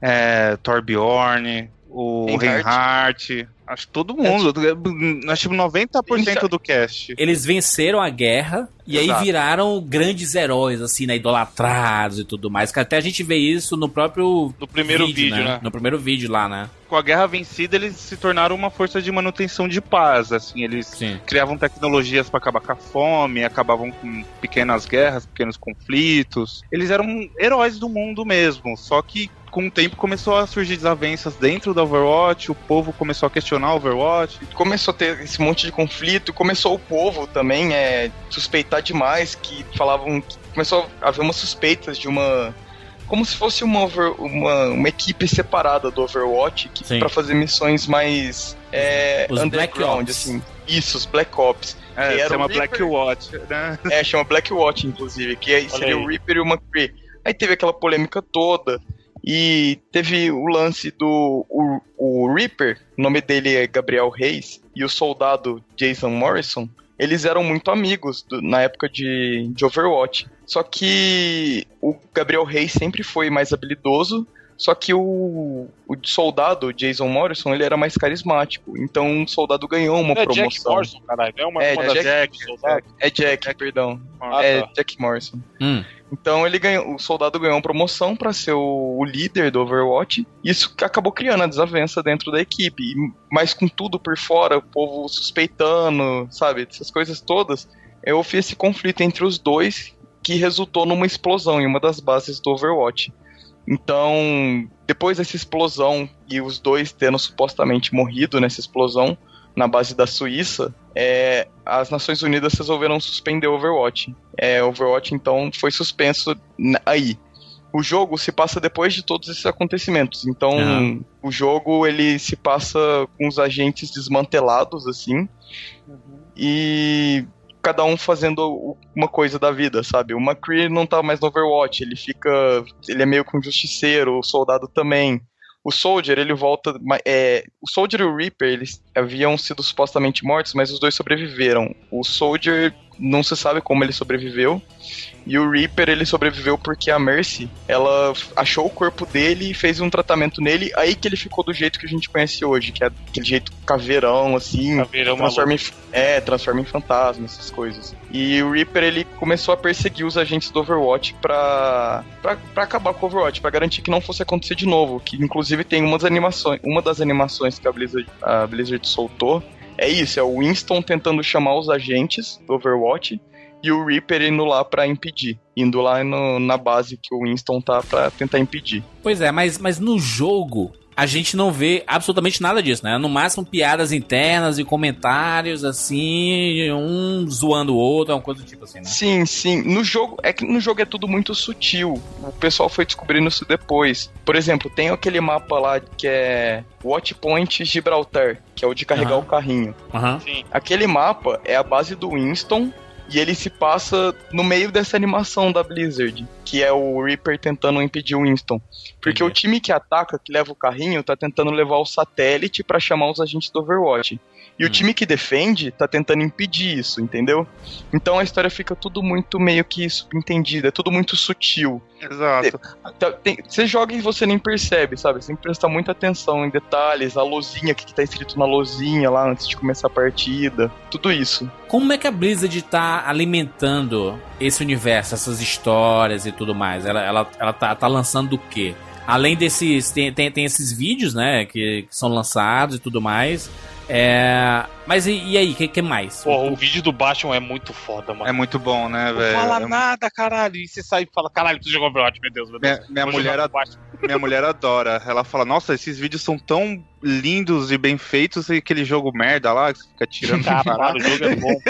é, Torbjorn, o Reinhardt. Acho que todo mundo. É, acho que 90% do cast. Eles venceram a guerra e Exato. aí viraram grandes heróis, assim, né? Idolatrados e tudo mais. Que até a gente vê isso no próprio. No primeiro vídeo, vídeo né? né? No primeiro vídeo lá, né? Com a guerra vencida, eles se tornaram uma força de manutenção de paz. Assim, eles Sim. criavam tecnologias para acabar com a fome, acabavam com pequenas guerras, pequenos conflitos. Eles eram heróis do mundo mesmo. Só que com o tempo começou a surgir desavenças dentro do Overwatch, o povo começou a questionar o Overwatch. Começou a ter esse monte de conflito, começou o povo também é, suspeitar demais, que falavam que começou a haver umas suspeitas de uma como se fosse uma, over, uma, uma equipe separada do Overwatch para fazer missões mais é, os underground, assim. Isso, os Black Ops. É, que chama Black Watch, né? É, chama Black Watch, inclusive, que seria o Reaper e o McCree. Aí teve aquela polêmica toda. E teve o lance do o, o Reaper, o nome dele é Gabriel Reis, e o soldado Jason Morrison, eles eram muito amigos do, na época de, de Overwatch. Só que o Gabriel Reis sempre foi mais habilidoso, só que o, o soldado, Jason Morrison, ele era mais carismático. Então o soldado ganhou uma é promoção. Jack Morrison, caralho. É uma, é, uma Jack, Jack, é, é Jack, Jack, perdão. Ah, é tá. Jack Morrison. Hum. Então ele ganhou, o soldado ganhou uma promoção para ser o, o, líder do Overwatch. Isso acabou criando a desavença dentro da equipe. Mas com tudo por fora, o povo suspeitando, sabe, essas coisas todas, eu fiz esse conflito entre os dois que resultou numa explosão em uma das bases do Overwatch. Então, depois dessa explosão e os dois tendo supostamente morrido nessa explosão, na base da Suíça, é, as Nações Unidas resolveram suspender o Overwatch. É, Overwatch, então, foi suspenso aí. O jogo se passa depois de todos esses acontecimentos. Então, uhum. o jogo ele se passa com os agentes desmantelados, assim. Uhum. E cada um fazendo uma coisa da vida, sabe? O McCree não tá mais no Overwatch, ele fica. Ele é meio que um justiceiro, o soldado também. O Soldier, ele volta. É, o Soldier e o Reaper, eles haviam sido supostamente mortos, mas os dois sobreviveram. O Soldier não se sabe como ele sobreviveu. E o Reaper, ele sobreviveu porque a Mercy, ela achou o corpo dele e fez um tratamento nele, aí que ele ficou do jeito que a gente conhece hoje, que é aquele jeito caveirão, assim. Caveirão transforma em, É, transforma em fantasma, essas coisas. E o Reaper, ele começou a perseguir os agentes do Overwatch pra, pra, pra acabar com o Overwatch, pra garantir que não fosse acontecer de novo. Que inclusive tem umas animações, uma das animações que a Blizzard, a Blizzard soltou, é isso, é o Winston tentando chamar os agentes do Overwatch e o Reaper indo lá para impedir. Indo lá no, na base que o Winston tá pra tentar impedir. Pois é, mas, mas no jogo a gente não vê absolutamente nada disso, né? No máximo piadas internas e comentários, assim, um zoando o outro, é uma coisa do tipo assim, né? Sim, sim. No jogo, é que no jogo é tudo muito sutil. O pessoal foi descobrindo isso depois. Por exemplo, tem aquele mapa lá que é Watchpoint Gibraltar, que é o de carregar uhum. o carrinho. Uhum. Aquele mapa é a base do Winston e ele se passa no meio dessa animação da Blizzard, que é o Reaper tentando impedir o Winston. Porque uhum. o time que ataca, que leva o carrinho, tá tentando levar o satélite para chamar os agentes do Overwatch. E hum. o time que defende tá tentando impedir isso, entendeu? Então a história fica tudo muito meio que subentendida, é tudo muito sutil. Exato. Você joga e você nem percebe, sabe? Você tem que prestar muita atenção em detalhes, a lozinha, o que, que tá escrito na lozinha lá antes de começar a partida, tudo isso. Como é que a Blizzard tá alimentando esse universo, essas histórias e tudo mais? Ela, ela, ela tá, tá lançando o quê? Além desses. Tem, tem, tem esses vídeos, né? Que, que são lançados e tudo mais. É. Mas e, e aí, o que, que, mais? Porra, o... vídeo do Batman é muito foda, mano. É muito bom, né, velho? Não fala é... nada, caralho. E você sai e fala, caralho, tu jogou Overwatch, meu Deus, meu Deus. Minha, minha mulher, ad... minha mulher adora. Ela fala, nossa, esses vídeos são tão lindos e bem feitos e aquele jogo merda lá que você fica tirando. Caralho, o jogo é bom.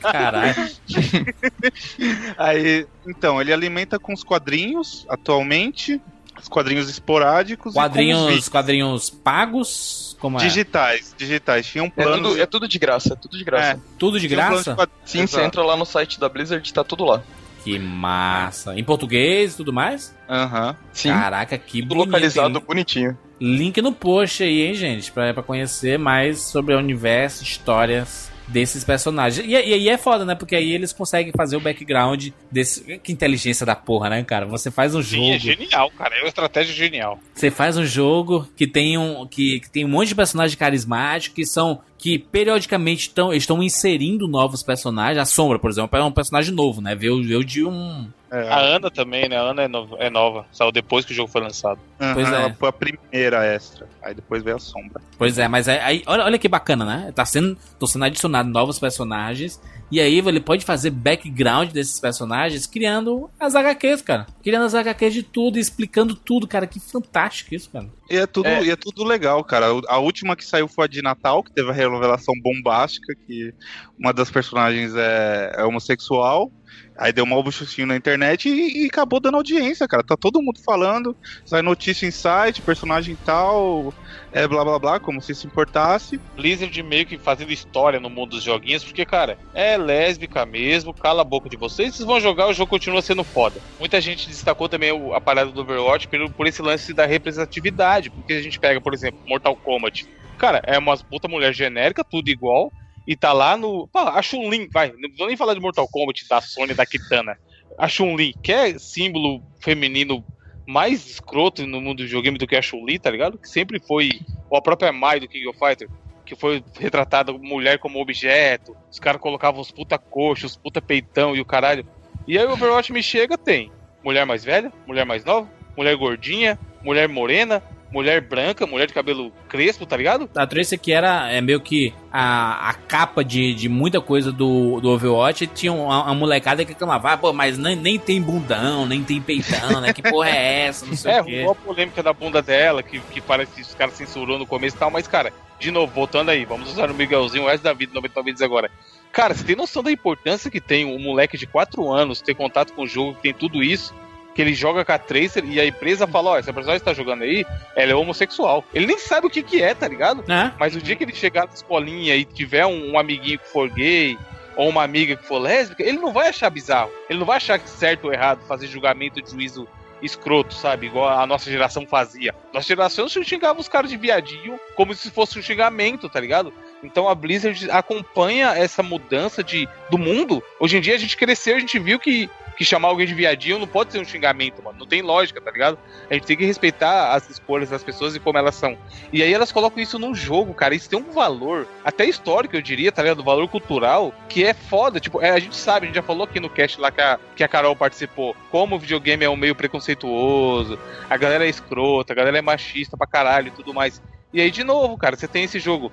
Caralho. <laughs> aí, então, ele alimenta com os quadrinhos atualmente. Os quadrinhos esporádicos. Quadrinhos, quadrinhos pagos? Como é? digitais, digitais. Tinham planos. É tudo, é tudo de graça, é tudo de graça. É. Tudo de graça? Um de... Sim, Exato. você entra lá no site da Blizzard, tá tudo lá. Que massa. Em português e tudo mais? Aham. Uhum. Sim. Caraca, que tudo bonito. localizado, bonitinho. Link no post aí, hein, gente? Pra, pra conhecer mais sobre o universo, histórias desses personagens. E, e aí é foda, né? Porque aí eles conseguem fazer o background desse. Que inteligência da porra, né, cara? Você faz um jogo. Sim, é genial, cara. É uma estratégia genial. Você faz um jogo que tem um. Que, que tem um monte de personagens carismáticos que são que periodicamente tão, estão inserindo novos personagens. A Sombra, por exemplo, é um personagem novo, né? Veio, veio de um. É. A Ana também, né? A Ana é, no, é nova. Saiu depois que o jogo foi lançado. Uhum, pois é. Ela foi a primeira extra. Aí depois veio a Sombra. Pois é, mas aí, olha, olha que bacana, né? Tá sendo, tô sendo adicionado novos personagens. E aí ele pode fazer background desses personagens criando as HQs, cara. Criando as HQs de tudo, explicando tudo, cara. Que fantástico isso, cara. E é tudo, é. E é tudo legal, cara. A última que saiu foi a de Natal, que teve a revelação bombástica, que uma das personagens é, é homossexual. Aí deu um buchuchinho na internet e, e, acabou dando audiência, cara. Tá todo mundo falando, sai notícia em site, personagem tal, é blá blá blá, como se se importasse. Blizzard meio que fazendo história no mundo dos joguinhos, porque, cara, é lésbica mesmo, cala a boca de vocês, vocês vão jogar, o jogo continua sendo foda. Muita gente destacou também a parada do Overwatch por, por esse lance da representatividade, porque a gente pega, por exemplo, Mortal Kombat. Cara, é uma puta mulher genérica, tudo igual, e tá lá no. Pô, a Chun-Li, vai, não vou nem falar de Mortal Kombat, da Sony, da Kitana. A Chun-Li, que é símbolo feminino mais escroto no mundo do videogame do que a Chun-Li, tá ligado? Que sempre foi. Ou a própria Mai do King of Fighter, que foi retratada mulher como objeto. Os caras colocavam os puta coxos, os puta peitão e o caralho. E aí o Overwatch me chega, tem mulher mais velha, mulher mais nova, mulher gordinha, mulher morena, mulher branca, mulher de cabelo crespo, tá ligado? A Tracer aqui era é meio que a, a capa de, de muita coisa do, do Overwatch. Tinha uma, uma molecada que reclamava, ah, pô, mas nem, nem tem bundão, nem tem peitão, né? Que porra é essa? Não sei <laughs> é, o quê. É, a polêmica da bunda dela, que, que parece que os caras censurou no começo e tal, mas, cara, de novo, voltando aí, vamos usar o Miguelzinho, o resto da vida, 99 vídeos agora. Cara, você tem noção da importância que tem um moleque de 4 anos ter contato com o jogo, que tem tudo isso? Que ele joga com a Tracer e a empresa fala, ó, essa personagem está jogando aí, ela é homossexual. Ele nem sabe o que que é, tá ligado? É. Mas o dia que ele chegar na escolinha e tiver um, um amiguinho que for gay, ou uma amiga que for lésbica, ele não vai achar bizarro. Ele não vai achar que certo ou errado fazer julgamento de juízo escroto, sabe? Igual a nossa geração fazia. Nossa geração xingava os caras de viadinho como se fosse um xingamento, tá ligado? Então a Blizzard acompanha essa mudança de, do mundo. Hoje em dia a gente cresceu, a gente viu que que chamar alguém de viadinho não pode ser um xingamento, mano. Não tem lógica, tá ligado? A gente tem que respeitar as escolhas das pessoas e como elas são. E aí elas colocam isso num jogo, cara. Isso tem um valor, até histórico, eu diria, tá ligado? Valor cultural, que é foda. Tipo, é, a gente sabe, a gente já falou aqui no cast lá que a, que a Carol participou, como o videogame é um meio preconceituoso, a galera é escrota, a galera é machista pra caralho e tudo mais. E aí, de novo, cara, você tem esse jogo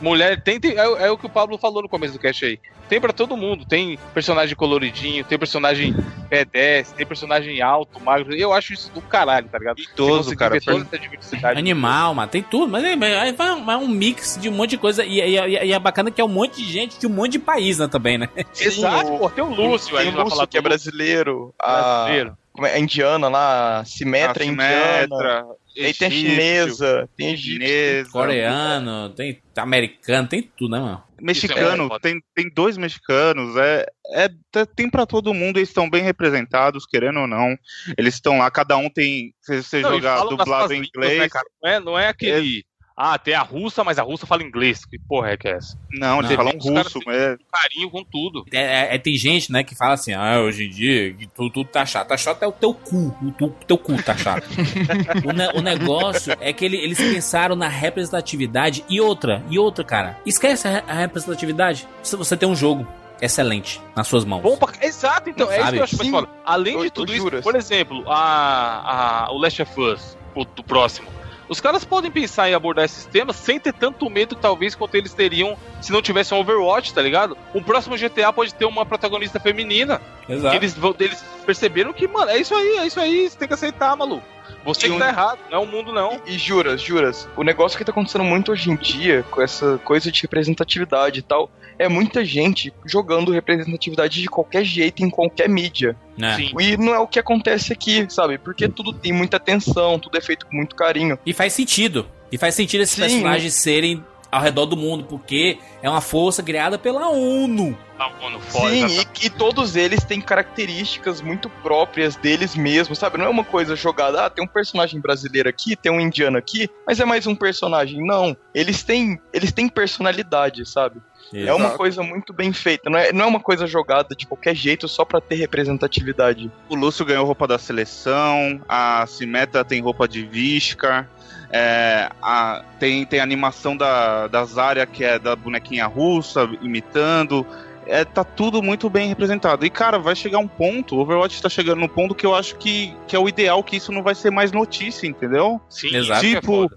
Mulher, tem, tem é, é, o que o Pablo falou no começo do cast aí. Tem para todo mundo. Tem personagem coloridinho, tem personagem pedestre, tem personagem alto, magro. Eu acho isso do caralho, tá ligado? Idoso, cara. Toda essa diversidade. Animal, mas tem tudo. Mas é, é, um mix de um monte de coisa. E, e, e, é bacana que é um monte de gente de um monte de país, né, também, né? Sim, Exato, pô. Tem o Lúcio tem aí. o Lúcio, que é brasileiro. Brasileiro. É, a indiana lá, Simetra, a Simetra indiana. Egípcio, tem a chinesa, tem chinesa, coreano, tem americano, tem tudo, né, mano? Mexicano, é tem, tem dois mexicanos, é, é tem para todo mundo, eles estão bem representados, querendo ou não. Eles estão lá, cada um tem. Se você não, jogar dublado em inglês. Línguas, né, não, é, não é aquele. Ah, tem a russa, mas a russa fala inglês. Que porra é que é essa? Não, eles falam russo, é. carinho com tudo. É, é, é, tem gente, né, que fala assim, ah, hoje em dia tudo, tudo tá chato. Tá chato é o teu cu. O tu, teu cu tá chato. <laughs> o, ne o, negócio é que ele, eles pensaram na representatividade e outra, e outra, cara. Esquece a, a representatividade. Se você tem um jogo excelente nas suas mãos. Bom. Exato, então, Não é sabe? isso que eu acho mais Além de tudo isso, por exemplo, a, a, o Last of Us, o, do próximo os caras podem pensar em abordar esses temas sem ter tanto medo, talvez, quanto eles teriam se não tivesse um Overwatch, tá ligado? O próximo GTA pode ter uma protagonista feminina. Exato. Eles, eles perceberam que, mano, é isso aí, é isso aí, você tem que aceitar, maluco. Você que tá errado, não é o mundo, não. E, e, juras, juras, o negócio que tá acontecendo muito hoje em dia, com essa coisa de representatividade e tal, é muita gente jogando representatividade de qualquer jeito em qualquer mídia. É. E não é o que acontece aqui, sabe? Porque tudo tem muita atenção, tudo é feito com muito carinho. E faz sentido. E faz sentido esses Sim. personagens serem ao redor do mundo, porque é uma força criada pela ONU. ONU Sim, e, e, todos eles têm características muito próprias deles mesmos, sabe? Não é uma coisa jogada, ah, tem um personagem brasileiro aqui, tem um indiano aqui, mas é mais um personagem. Não, eles têm, eles têm personalidade, sabe? Exato. É uma coisa muito bem feita, não é, não é uma coisa jogada de qualquer jeito só para ter representatividade. O Lúcio ganhou roupa da seleção, a Simeta tem roupa de Vishkar, é, a, tem, tem a animação da, da Zarya, que é da bonequinha russa, imitando. É, tá tudo muito bem representado. E, cara, vai chegar um ponto, o Overwatch tá chegando no ponto que eu acho que, que é o ideal, que isso não vai ser mais notícia, entendeu? Sim, Exato. Tipo, é,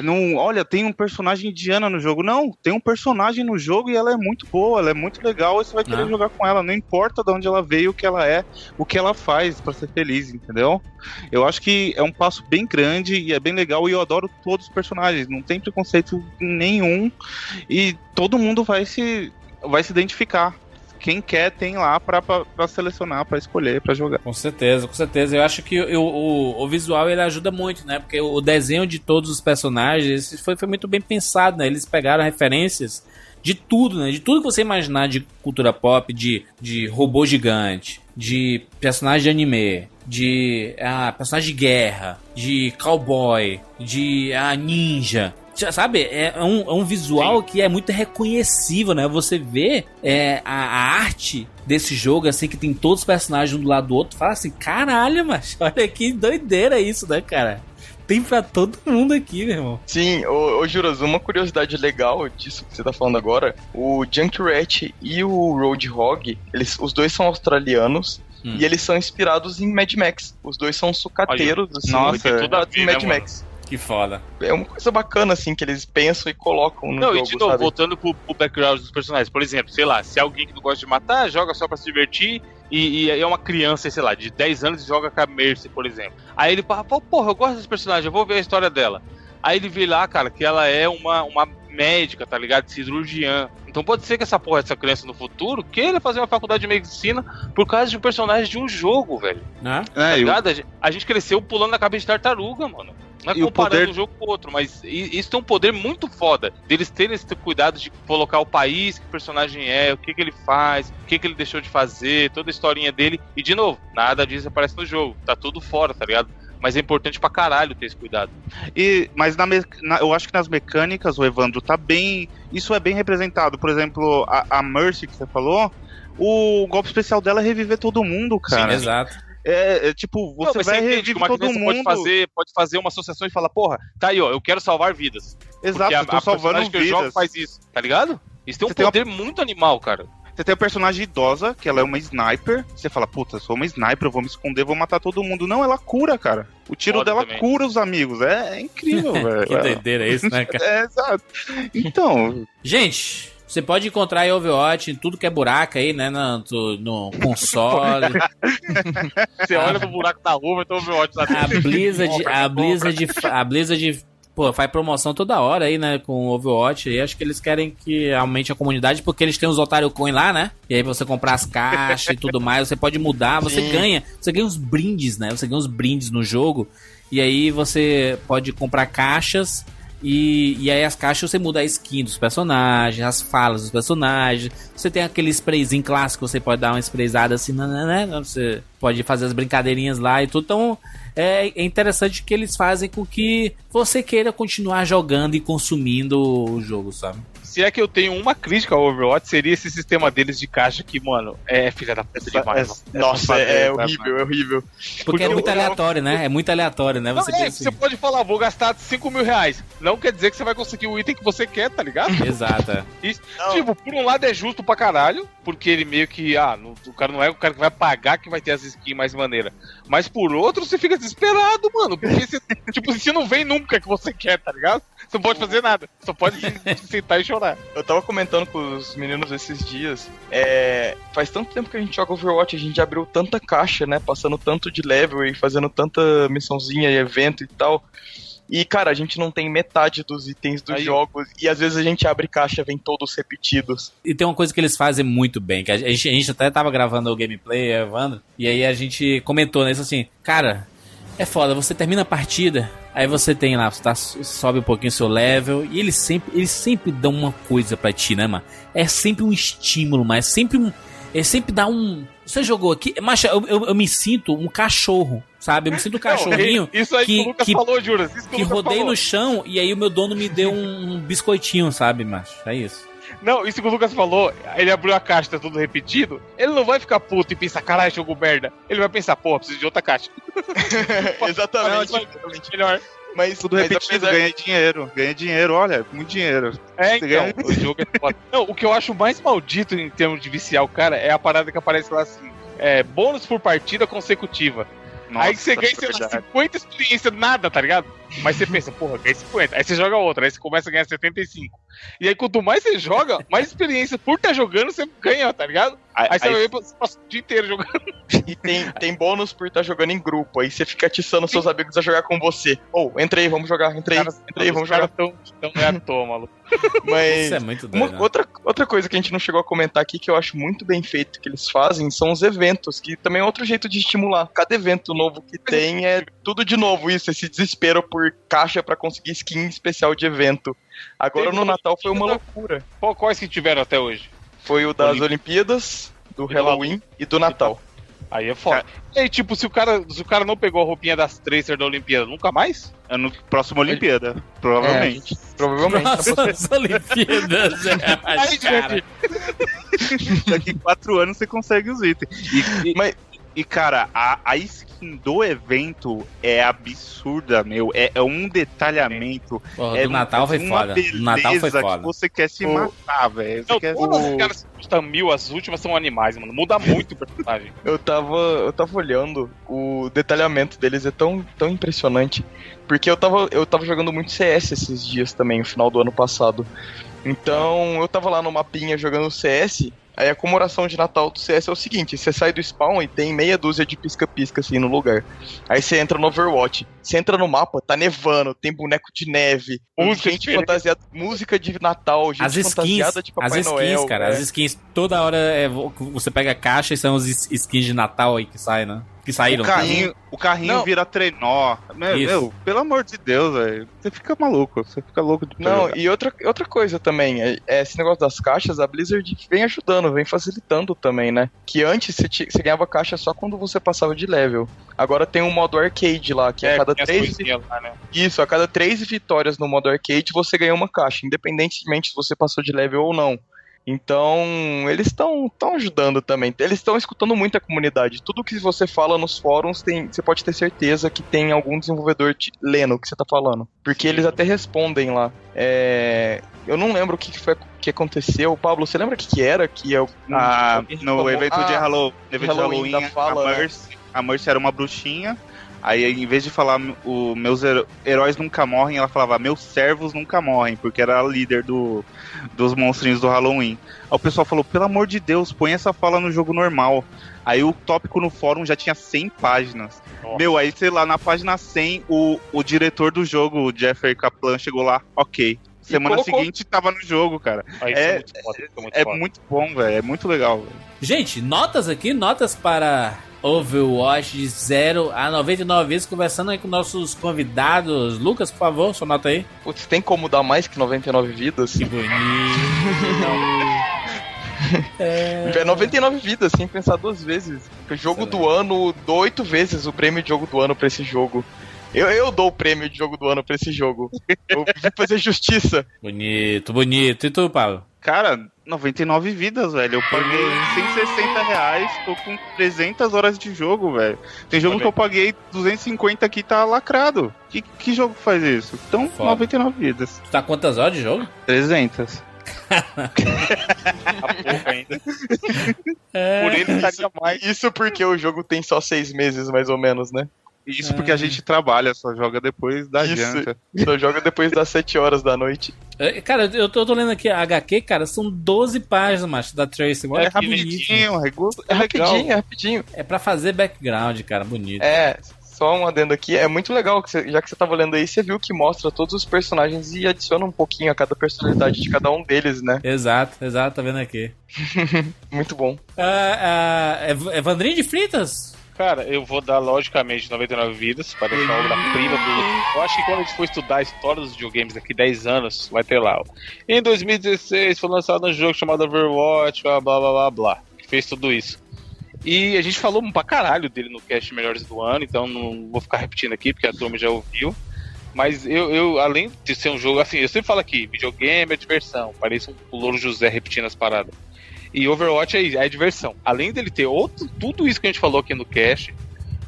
não, olha, tem um personagem indiana no jogo. Não, tem um personagem no jogo e ela é muito boa, ela é muito legal e você vai querer Ah. jogar com ela. Não importa de onde ela veio, o que ela é, o que ela faz pra ser feliz, entendeu? Eu acho que é um passo bem grande e é bem legal e eu adoro todos os personagens. Não tem preconceito nenhum e todo mundo vai se, vai se identificar. Quem quer tem lá pra selecionar, pra escolher, pra jogar. Com certeza, com certeza. Eu acho que eu- o, o visual ele ajuda muito, né? Porque o desenho de todos os personagens foi, foi muito bem pensado, né? Eles pegaram referências de tudo, né? De tudo que você imaginar de cultura pop, de, de robô gigante, de personagem de anime, de ah, personagem de guerra, de cowboy, de ah, ninja. Já Sabe, é um, é um visual que é muito reconhecível, né? Você vê é, a, a arte desse jogo, assim, que tem todos os personagens um do lado do outro, fala assim, caralho, mas olha que doideira isso, né, cara? Tem pra todo mundo aqui, meu irmão. Sim, ô, ô Juras, uma curiosidade legal disso que você tá falando agora, o Junkrat e o Roadhog, eles, os dois são australianos Hum. e eles são inspirados em Mad Max. Os dois são sucateiros, assim, nossa, tudo a ver, né, Mad mano? Max. Que foda. É uma coisa bacana, assim, que eles pensam e colocam no Não, jogo, e de novo, sabe? voltando pro, pro background dos personagens. Por exemplo, sei lá, se é alguém que não gosta de matar, joga só pra se divertir, e, e é uma criança, sei lá, de 10 anos e joga com a Mercy, por exemplo. Aí ele fala, pô, porra, eu gosto desse personagem, eu vou ver a história dela. Aí ele vê lá, cara, que ela é uma, uma médica, tá ligado? Cirurgiã. Então pode ser que essa porra, essa criança no futuro, queira fazer uma faculdade de medicina por causa de um personagem de um jogo, velho. Né? Tá É, e ligado? Gente- A gente cresceu pulando na cabeça de tartaruga, mano. Não é E o comparando poder- um jogo com o outro, mas isso tem um poder muito foda. Deles terem esse cuidado de colocar o país que o personagem é, o que, que ele faz, o que, que ele deixou de fazer, toda a historinha dele. E de novo, nada disso aparece no jogo. Tá tudo fora, tá ligado? Mas é importante pra caralho ter esse cuidado. E, mas na, me- na- eu acho que nas mecânicas o Evandro tá bem. Isso é bem representado. Por exemplo, a, a Mercy que você falou, o golpe especial dela é reviver todo mundo, cara. Exato. É, é tipo, você Não, vai reviver que uma todo criança mundo. pode fazer, pode fazer uma associação e falar, porra, tá aí, ó, eu quero salvar vidas. Exato, Porque a, eu tô a salvando personagem que eu jogo vidas. faz isso, tá ligado? Isso tem um Você tem uma- poder muito animal, cara. Você tem a personagem idosa, que ela é uma sniper. Você fala, puta, eu sou uma sniper, eu vou me esconder, vou matar todo mundo. Não, ela cura, cara. O tiro Foda dela também. cura os amigos. É, é incrível, <laughs> velho. Que doideira isso, né, cara? <laughs> É, exato. Então, Gente, você pode encontrar aí Overwatch em tudo que é buraco aí, né? No, no console. <laughs> Você olha no buraco da rua, então Overwatch lá A dentro. Blizzard, a. Blizzard, a Blizzard, pô, faz promoção toda hora aí, né, com o Overwatch. E acho que eles querem que aumente a comunidade porque eles têm os Otário Coin lá, né? E aí você comprar as caixas e tudo mais, você pode mudar, você Sim. ganha, você ganha uns brindes, né? Você ganha uns brindes no jogo. E aí você pode comprar caixas e, e aí as caixas você muda a skin dos personagens, as falas dos personagens. Você tem aquele sprayzinho clássico, você pode dar uma sprayzada assim, né, né, né? Você pode fazer as brincadeirinhas lá e tudo. Então é, é interessante que eles fazem com que você queira continuar jogando e consumindo o jogo, sabe? Se é que eu tenho uma crítica ao Overwatch, seria esse sistema deles de caixa que, mano, é filha da puta demais. mano. Nossa, é, essa- horrível, é horrível. Porque, Porque é eu- muito eu- aleatório, né? É muito aleatório, né? Não, Você é, pensa você pode falar, vou gastar 5 mil reais. Não quer dizer que você vai conseguir o item que você quer, tá ligado? assim, <laughs> Exato. é. Isso, Não. tipo, por um lado é justo pra caralho, porque ele meio que, ah, não- o cara não é o cara que vai pagar que vai ter as skins mais maneiras. Mas por outro, você fica desesperado, mano. Porque você, <laughs> tipo, se não vem nunca que você quer, tá ligado? Você não pode fazer nada. Só pode <laughs> sentar e chorar. Eu tava comentando com os meninos esses dias. É, faz tanto tempo que a gente joga Overwatch, a gente abriu tanta caixa, né? Passando tanto de level e fazendo tanta missãozinha e evento e tal. E, cara, a gente não tem metade dos itens dos Aí. jogos. E às vezes a gente abre caixa, vem todos repetidos. E tem uma coisa que eles fazem muito bem, que a gente, a gente até tava gravando o gameplay, Evandro, e aí a gente comentou nisso assim, cara, é foda, você termina a partida, aí você tem lá, você tá, sobe um pouquinho o seu level, e eles sempre, eles sempre dão uma coisa pra ti, né, mano? É sempre um estímulo, mas é sempre um. É sempre dá um. Você jogou aqui. Macha, eu, eu, eu me sinto um cachorro, sabe? Eu me sinto um <laughs> cachorrinho Não, <laughs> isso aí que, que- o Lucas que- falou, Juras. Isso que, que o Lucas rodei falou. no chão e aí o meu dono me deu um, um biscoitinho, sabe, macho? É isso. Não, isso que o Lucas falou, ele abriu a caixa, tá tudo repetido. Ele não vai ficar puto e pensar, caralho, jogo merda. Ele vai pensar, porra, preciso de outra caixa. <laughs> exatamente. Exatamente. Melhor. Mas Tudo mas repetido, apesar- ganha dinheiro. Ganha dinheiro, olha, muito dinheiro. É, Você então, ganha- o jogo é foda. <laughs> Não, o que eu acho mais maldito em termos de viciar o cara é a parada que aparece lá assim: é, bônus por partida consecutiva. aí que você ganha, sei lá, verdade. 50 experiência, nada, tá ligado? Mas você pensa, porra, ganhei 50. Aí você joga outra, aí você começa a ganhar 75. E aí quanto mais você joga, <laughs> mais experiência por estar jogando você ganha, tá ligado? Aí, Aí você aí- vai ver, você passa o dia inteiro jogando. E tem, tem bônus por estar jogando em grupo. Aí você fica atiçando seus amigos a jogar com você. Ou, entra aí, vamos jogar, entra aí, entra aí, Os vamos caras jogar. tão, tão é à toa, maluco. <laughs> Mas. Isso é muito Uma- doido. né? outra, outra coisa que a gente não chegou a comentar aqui que eu acho muito bem feito que eles fazem são os eventos, que também é outro jeito de estimular. Cada evento novo que tem é tudo de novo isso, esse desespero por caixa pra conseguir skin especial de evento. Agora Teve no Natal foi uma loucura. Qual- Quais que tiveram até hoje? Foi o das Olimpí- Olimpíadas, do do Halloween e do Natal. Aí é foda. E aí, tipo, se o cara, se o cara não pegou a roupinha das Tracer da Olimpíada, nunca mais? É no próximo Olimpíada, provavelmente. É, provavelmente. Nossa, as Olimpíadas. É, <laughs> cara. Daqui quatro anos você consegue os itens. E, e- Mas- e, cara, a, a skin do evento é absurda, meu. É, é um detalhamento. Porra, é do Natal foi uma foda. Do Natal foi foda. que você quer se matar, velho. Quer... todas as caras que custam mil, as últimas são animais, mano. Muda muito o personagem. <laughs> Eu tava, eu tava olhando, o detalhamento deles é tão, tão impressionante. Porque eu tava, eu tava jogando muito CS esses dias também, no final do ano passado. Então, eu tava lá no mapinha jogando CS. Aí a comemoração de Natal do CS é o seguinte: você sai do spawn e tem meia dúzia de pisca-pisca assim no lugar. Aí você entra no Overwatch. Você entra no mapa, tá nevando, tem boneco de neve, Música gente fantasiada, música de Natal, gente As skins, fantasiada de as Papai skins, Noel. cara, né? as skins, toda hora é, vo- você pega a caixa e são os skins de Natal aí que saem, né? Que saíram. O carrinho, o carrinho Não. vira trenó. Meu, meu, pelo amor de Deus, velho. Você fica maluco. Você fica louco de Não, jogar. e outra, outra coisa também, é, é esse negócio das caixas, a Blizzard vem ajudando, vem facilitando também, né? Que antes você, ti- você ganhava caixa só quando você passava de level. Agora tem um modo arcade lá, que a cada três. lá, né? Isso, a cada três vitórias no modo arcade você ganha uma caixa, independentemente se você passou de level ou não. Então, eles estão tão ajudando também. Eles estão escutando muito a comunidade. Tudo que você fala nos fóruns, tem, você pode ter certeza que tem algum desenvolvedor te, lendo o que você tá falando. Porque eles até respondem lá. É, eu não lembro o que, foi que aconteceu. Pablo, você lembra o que, que era? Que o- Ah, no reclamou- evento de Ah, Halloween, evento de Halloween Halloween, da fala, a, né? Mercy, a Mercy era uma bruxinha. Aí, em vez de falar o meus heróis nunca morrem, ela falava meus servos nunca morrem, porque era a líder do, dos monstrinhos do Halloween. Aí o pessoal falou: pelo amor de Deus, põe essa fala no jogo normal. Aí o tópico no fórum já tinha 100 páginas. Nossa. Meu, aí sei lá, na página 100, o, o diretor do jogo, o Jeffrey Kaplan, chegou lá, ok. Semana colocou- seguinte tava no jogo, cara. Aí, É- isso muito foda, isso muito É muito bom, velho. É muito legal, velho. Gente, notas aqui, notas para Overwatch de 0 a 99 vezes, conversando aí com nossos convidados. Lucas, por favor, sua nota aí. Putz, tem como dar mais que 99 vidas? Que bonito. <laughs> É 99 vidas, sem pensar duas vezes. O jogo do ano, dou oito vezes o prêmio de jogo do ano pra esse jogo. Eu, eu dou o prêmio de jogo do ano pra esse jogo. Eu vim fazer justiça. bonito, bonito. E tu, Paulo? Cara, 99 vidas, velho. Eu paguei 160 reais, tô com 300 horas de jogo, velho. Tem jogo que eu paguei 250 aqui tá lacrado. Que, que jogo faz isso? Então, Foda. 99 vidas. Tu tá quantas horas de jogo? 300. A <laughs> pouco ainda. É. Por ele estaria mais. Isso porque o jogo tem só seis meses, mais ou menos, né? Isso porque a gente trabalha, só joga depois da Isso. janta. <laughs> Só joga depois das 7 horas da noite. É, Cara, eu tô, eu tô lendo aqui a HQ, cara, são 12 páginas, macho, da Tracy. Olha É que bonito. rapidinho, é, É é legal. rapidinho, é rapidinho. É pra fazer background, cara, bonito. É, só um adendo aqui. É muito legal, que você- já que você tava lendo aí, você viu que mostra todos os personagens e adiciona um pouquinho a cada personalidade de cada um deles, né? Exato, exato, tá vendo aqui. <laughs> Muito bom. Ah, ah, Ev- Evandrinho de Fritas? Cara, eu vou dar logicamente 99 vidas para essa obra-prima do. Eu acho que quando a gente for estudar a história dos videogames daqui 10 anos, vai ter lá. Em 2016 foi lançado um jogo chamado Overwatch, blá blá blá blá. Que fez tudo isso. E a gente falou pra caralho dele no cast Melhores do Ano, então não vou ficar repetindo aqui porque a turma já ouviu. Mas eu, eu, além de ser um jogo, assim, eu sempre falo aqui, videogame é diversão. Parece um, Louro José repetindo as paradas. E Overwatch é, é diversão. Além dele ter outro, tudo isso que a gente falou aqui no cast,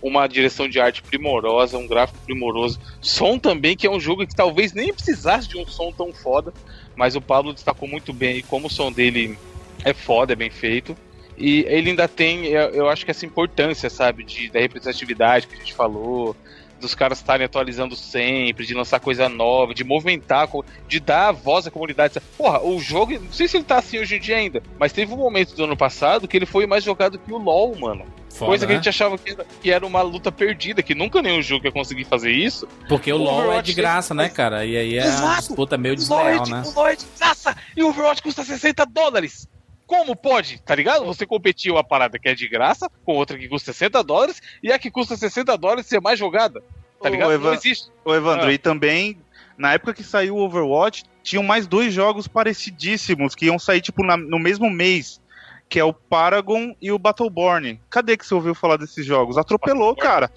uma direção de arte primorosa, um gráfico primoroso, som também, que é um jogo que talvez nem precisasse de um som tão foda, mas o Pablo destacou muito bem e como o som dele é foda, é bem feito. E ele ainda tem, eu acho que essa importância, sabe, de, da representatividade que a gente falou, dos caras estarem atualizando sempre, de lançar coisa nova, de movimentar, de dar voz à comunidade. Porra, o jogo, não sei se ele tá assim hoje em dia ainda, mas teve um momento do ano passado que ele foi mais jogado que o LoL, mano. Foda, coisa que né? a gente achava que era uma luta perdida, que nunca nenhum jogo ia conseguir fazer isso. Porque o, o LoL Overwatch é de graça, né, cara? E aí é Exato. disputa meio desleal, né? O LoL é de graça e o Overwatch custa 60 dólares. Como pode, tá ligado? Você competir uma parada que é de graça com outra que custa 60 dólares e a que custa 60 dólares ser mais jogada. Tá ligado? O Evan... Não existe. O Evandro, ah. e também, na época que saiu o Overwatch, tinham mais dois jogos parecidíssimos que iam sair, tipo, na, no mesmo mês. Que é o Paragon e o Battleborn. Cadê que você ouviu falar desses jogos? Atropelou, cara.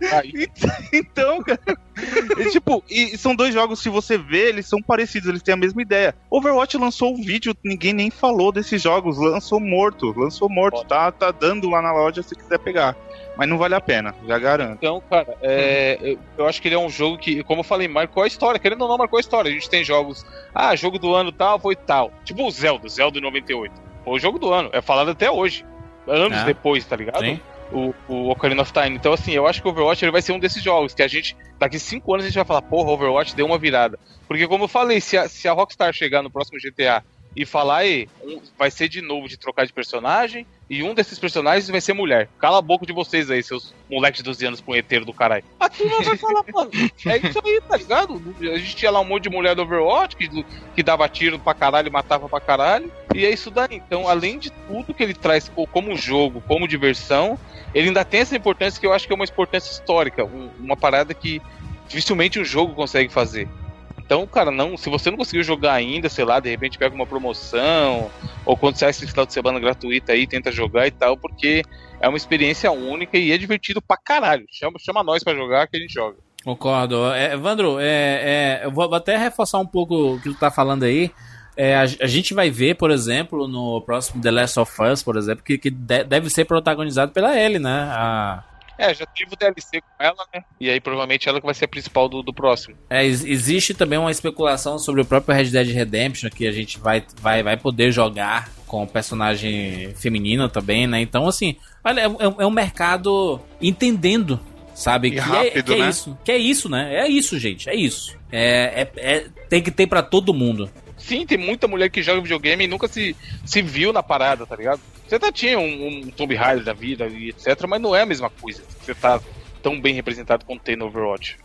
<laughs> então, cara. E, tipo, e são dois jogos, se você vê, eles são parecidos, eles têm a mesma ideia. Overwatch lançou o um vídeo, ninguém nem falou desses jogos, lançou morto, lançou morto, tá, tá dando lá na loja se quiser pegar. Mas não vale a pena, já garanto. Então, cara, é, eu, eu, acho que ele é um jogo que, como eu falei, marcou a história. Querendo ou não, marcou a história. A gente tem jogos. Ah, jogo do ano tal, foi tal. Tipo o Zelda, Zelda 98. Foi o jogo do ano. É falado até hoje. Anos é. depois, tá ligado? Sim o, o Ocarina of Time. Então, assim, eu acho que o Overwatch ele vai ser um desses jogos que a gente, daqui 5 anos, a gente vai falar, porra, Overwatch deu uma virada. Porque, como eu falei, se a, se a Rockstar chegar no próximo GTA e falar, aí, um, vai ser de novo de trocar de personagem, e um desses personagens vai ser mulher. Cala a boca de vocês aí, seus moleques de 12 anos punheteiros do caralho. A turma vai falar, mano, é isso aí, tá ligado? A gente tinha lá um monte de mulher do Overwatch que, que dava tiro pra caralho, matava pra caralho. E é isso daí. Então, além de tudo que ele traz como jogo, como diversão, ele ainda tem essa importância que eu acho que é uma importância histórica. Um, uma parada que dificilmente o jogo consegue fazer. Então, cara, não, se você não conseguiu jogar ainda, sei lá, de repente pega uma promoção, ou quando sai esse final de semana gratuita aí, tenta jogar e tal, porque é uma experiência única e é divertido pra caralho. Chama, chama nós pra jogar que a gente joga. Concordo. É, Evandro, é, é, eu vou até reforçar um pouco o que tu tá falando aí. É, a, a, gente vai ver, por exemplo, no próximo The Last of Us, por exemplo, que, que de, deve ser protagonizado pela Ellie, né? A, é, já tive o DLC com ela, né? E aí provavelmente ela que vai ser a principal do, do próximo. É, existe também uma especulação sobre o próprio Red Dead Redemption, que a gente vai, vai, vai poder jogar com personagem feminina também, né? Então, assim, olha, é, é, é um mercado entendendo sabe? E que, rápido, é, que é né? isso, que é isso, né? É isso, gente, é isso. É, é, é tem que ter para todo mundo. Sim, tem muita mulher que joga videogame e nunca se, se viu na parada, tá ligado? Você até tinha um, um Tomb Raider da vida e etc, mas não é a mesma coisa. Você tá tão bem representado quanto tem no Overwatch.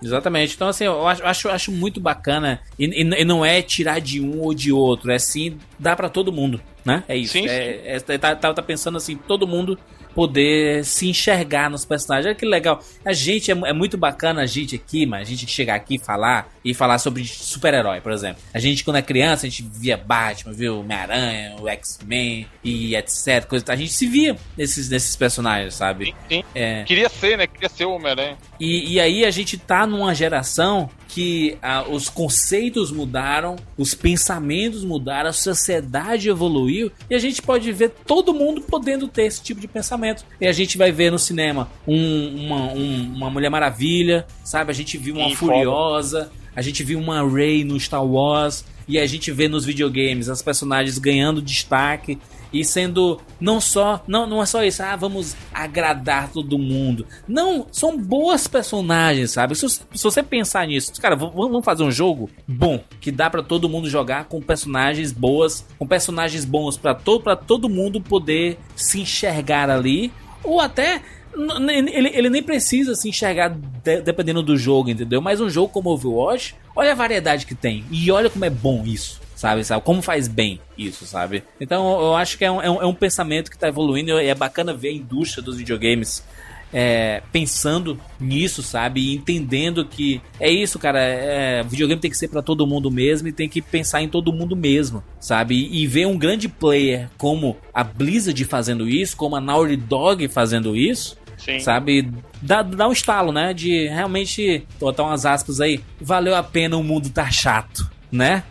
Exatamente. Então, assim, eu acho, acho, muito bacana. E, e, não é tirar de um ou de outro. É sim, dá para todo mundo, né? É isso. Sim, é, sim. É, tá, tá, tá, pensando assim, todo mundo poder se enxergar nos personagens. Olha que legal. A gente, é, é muito bacana a gente aqui, mas a gente chegar aqui e falar e falar sobre super-herói, por exemplo. A gente, quando é criança, a gente via Batman, viu Homem-Aranha, o X-Men e etc. Coisa, a gente se via nesses, nesses personagens, sabe? Sim, sim. É... Queria ser, né? Queria ser o Homem-Aranha. E, e aí a gente tá numa geração que ah, os conceitos mudaram, os pensamentos mudaram, a sociedade evoluiu e a gente pode ver todo mundo podendo ter esse tipo de pensamento. E a gente vai ver no cinema um, uma, um, uma Mulher Maravilha, sabe? A gente viu uma Sim, Furiosa, foda. a gente viu uma Rey no Star Wars e a gente vê nos videogames as personagens ganhando destaque e sendo não só não não é só isso ah vamos agradar todo mundo não são boas personagens sabe se, se você pensar nisso cara vamos fazer um jogo bom que dá para todo mundo jogar com personagens boas com personagens bons para todo para todo mundo poder se enxergar ali ou até ele, ele nem precisa se enxergar de, dependendo do jogo, entendeu? Mas um jogo como Overwatch, olha a variedade que tem. E olha como é bom isso sabe? sabe? Como faz bem isso, sabe? Então eu acho que é um, é um, é um pensamento que está evoluindo e é bacana ver a indústria dos videogames é, pensando nisso, sabe? E entendendo que é isso, cara. É, videogame tem que ser para todo mundo mesmo e tem que pensar em todo mundo mesmo, sabe? E, e, ver um grande player como a Blizzard fazendo isso, como a Naughty Dog fazendo isso, Sim. sabe? Dá, dá um estalo, né? De realmente botar umas aspas aí. Valeu a pena o mundo tá chato, né?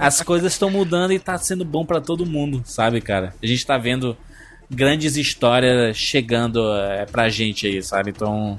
As coisas estão mudando e tá sendo bom para todo mundo, sabe, cara? A gente tá vendo grandes histórias chegando é, pra gente aí, sabe? Então,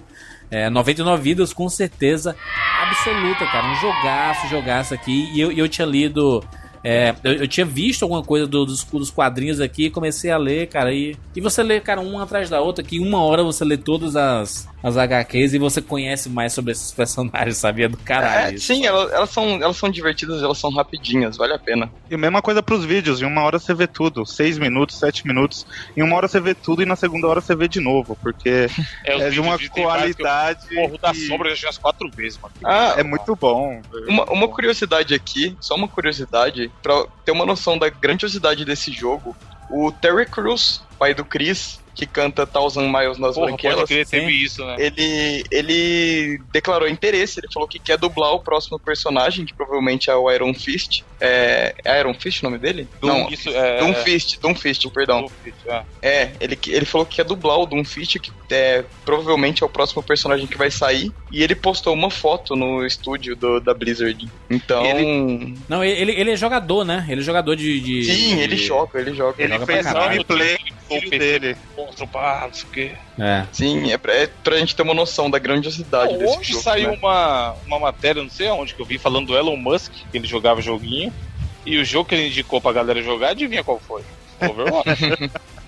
é, 99 vidas com certeza absoluta, cara. Um jogaço, jogaço aqui. E eu, eu tinha lido é, eu, eu, tinha visto alguma coisa do, dos, dos, quadrinhos aqui, comecei a ler, cara, e, e você lê, cara, uma atrás da outra, que em uma hora você lê todas as, as HQs e você conhece mais sobre esses <laughs> personagens, sabia? Do caralho. É, sim, elas, elas, são, elas são divertidas, elas são rapidinhas, vale a pena. E a mesma coisa pros vídeos, em uma hora você vê tudo, seis minutos, sete minutos, em uma hora você vê tudo e na segunda hora você vê de novo, porque <laughs> é, é de uma qualidade. Porro da sombra já umas quatro vezes, mano. Ah, é muito bom. Uma, uma curiosidade aqui, só uma curiosidade, pra ter uma noção da grandiosidade desse jogo, o Terry Crews, pai do Chris, que canta Thousand Miles nas Porra, branquelas. Pode teve isso, né? Ele, ele declarou interesse, ele falou que quer dublar o próximo personagem, que provavelmente é o Iron Fist. É, é Iron Fist o nome dele? Doom, Não, isso, é, Doomfist, Doomfist, perdão. Doomfist, é. é, ele, ele falou que quer dublar o Doomfist, que é, provavelmente é o próximo personagem que vai sair. E ele postou uma foto no estúdio do, da Blizzard. Então. Ele, não, ele, ele é jogador, né? Ele é jogador de. de Sim, de... ele joga, ele joga. Ele, ele fez gameplay dele monstro, pá, não sei o quê. É. Sim, é pra, é pra gente ter uma noção da grandiosidade não, desse hoje jogo. saiu né? uma, uma matéria, não sei aonde, que eu vi falando do Elon Musk, que ele jogava joguinho. E o jogo que ele indicou pra galera jogar, adivinha qual foi? Overwatch.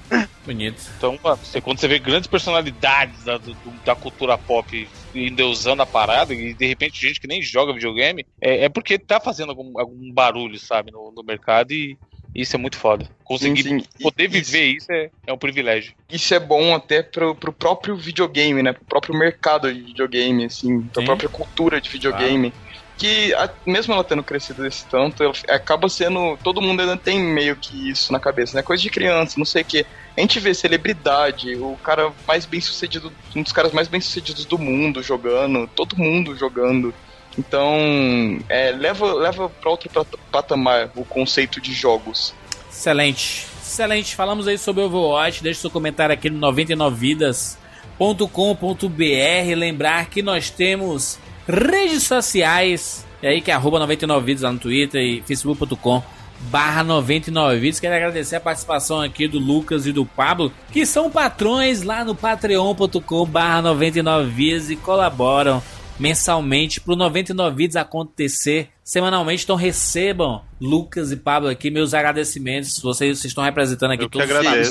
<laughs> Bonito. Então, você, quando você vê grandes personalidades da, do, da cultura pop endeusando a parada, e de repente gente que nem joga videogame, é, é porque tá fazendo algum, algum barulho, sabe, no, no mercado e isso é muito foda. Conseguir sim, sim. poder viver isso, isso é, é, um privilégio. Isso é bom até pro, pro próprio videogame, né? Pro próprio mercado de videogame, assim, pra sim. própria cultura de videogame. Claro. Que, a, mesmo ela tendo crescido desse tanto, ela acaba sendo. Todo mundo ainda tem meio que isso na cabeça, né? Coisa de criança, não sei o quê. A gente vê celebridade, o cara mais bem sucedido, um dos caras mais bem sucedidos do mundo jogando, todo mundo jogando. Então, é, leva, leva para outro patamar o conceito de jogos. Excelente. Excelente. Falamos aí sobre Overwatch. Deixe seu comentário aqui no 99vidas.com.br. Lembrar que nós temos redes sociais. É aí que é arroba 99vidas lá no Twitter e facebook.com barra 99 vidas. Quero agradecer a participação aqui do Lucas e do Pablo, que são patrões lá no patreon.com barra 99 vidas e colaboram mensalmente pro 99 Vidas acontecer semanalmente. Então recebam Lucas e Pablo aqui meus agradecimentos. Vocês, vocês estão representando aqui Eu todos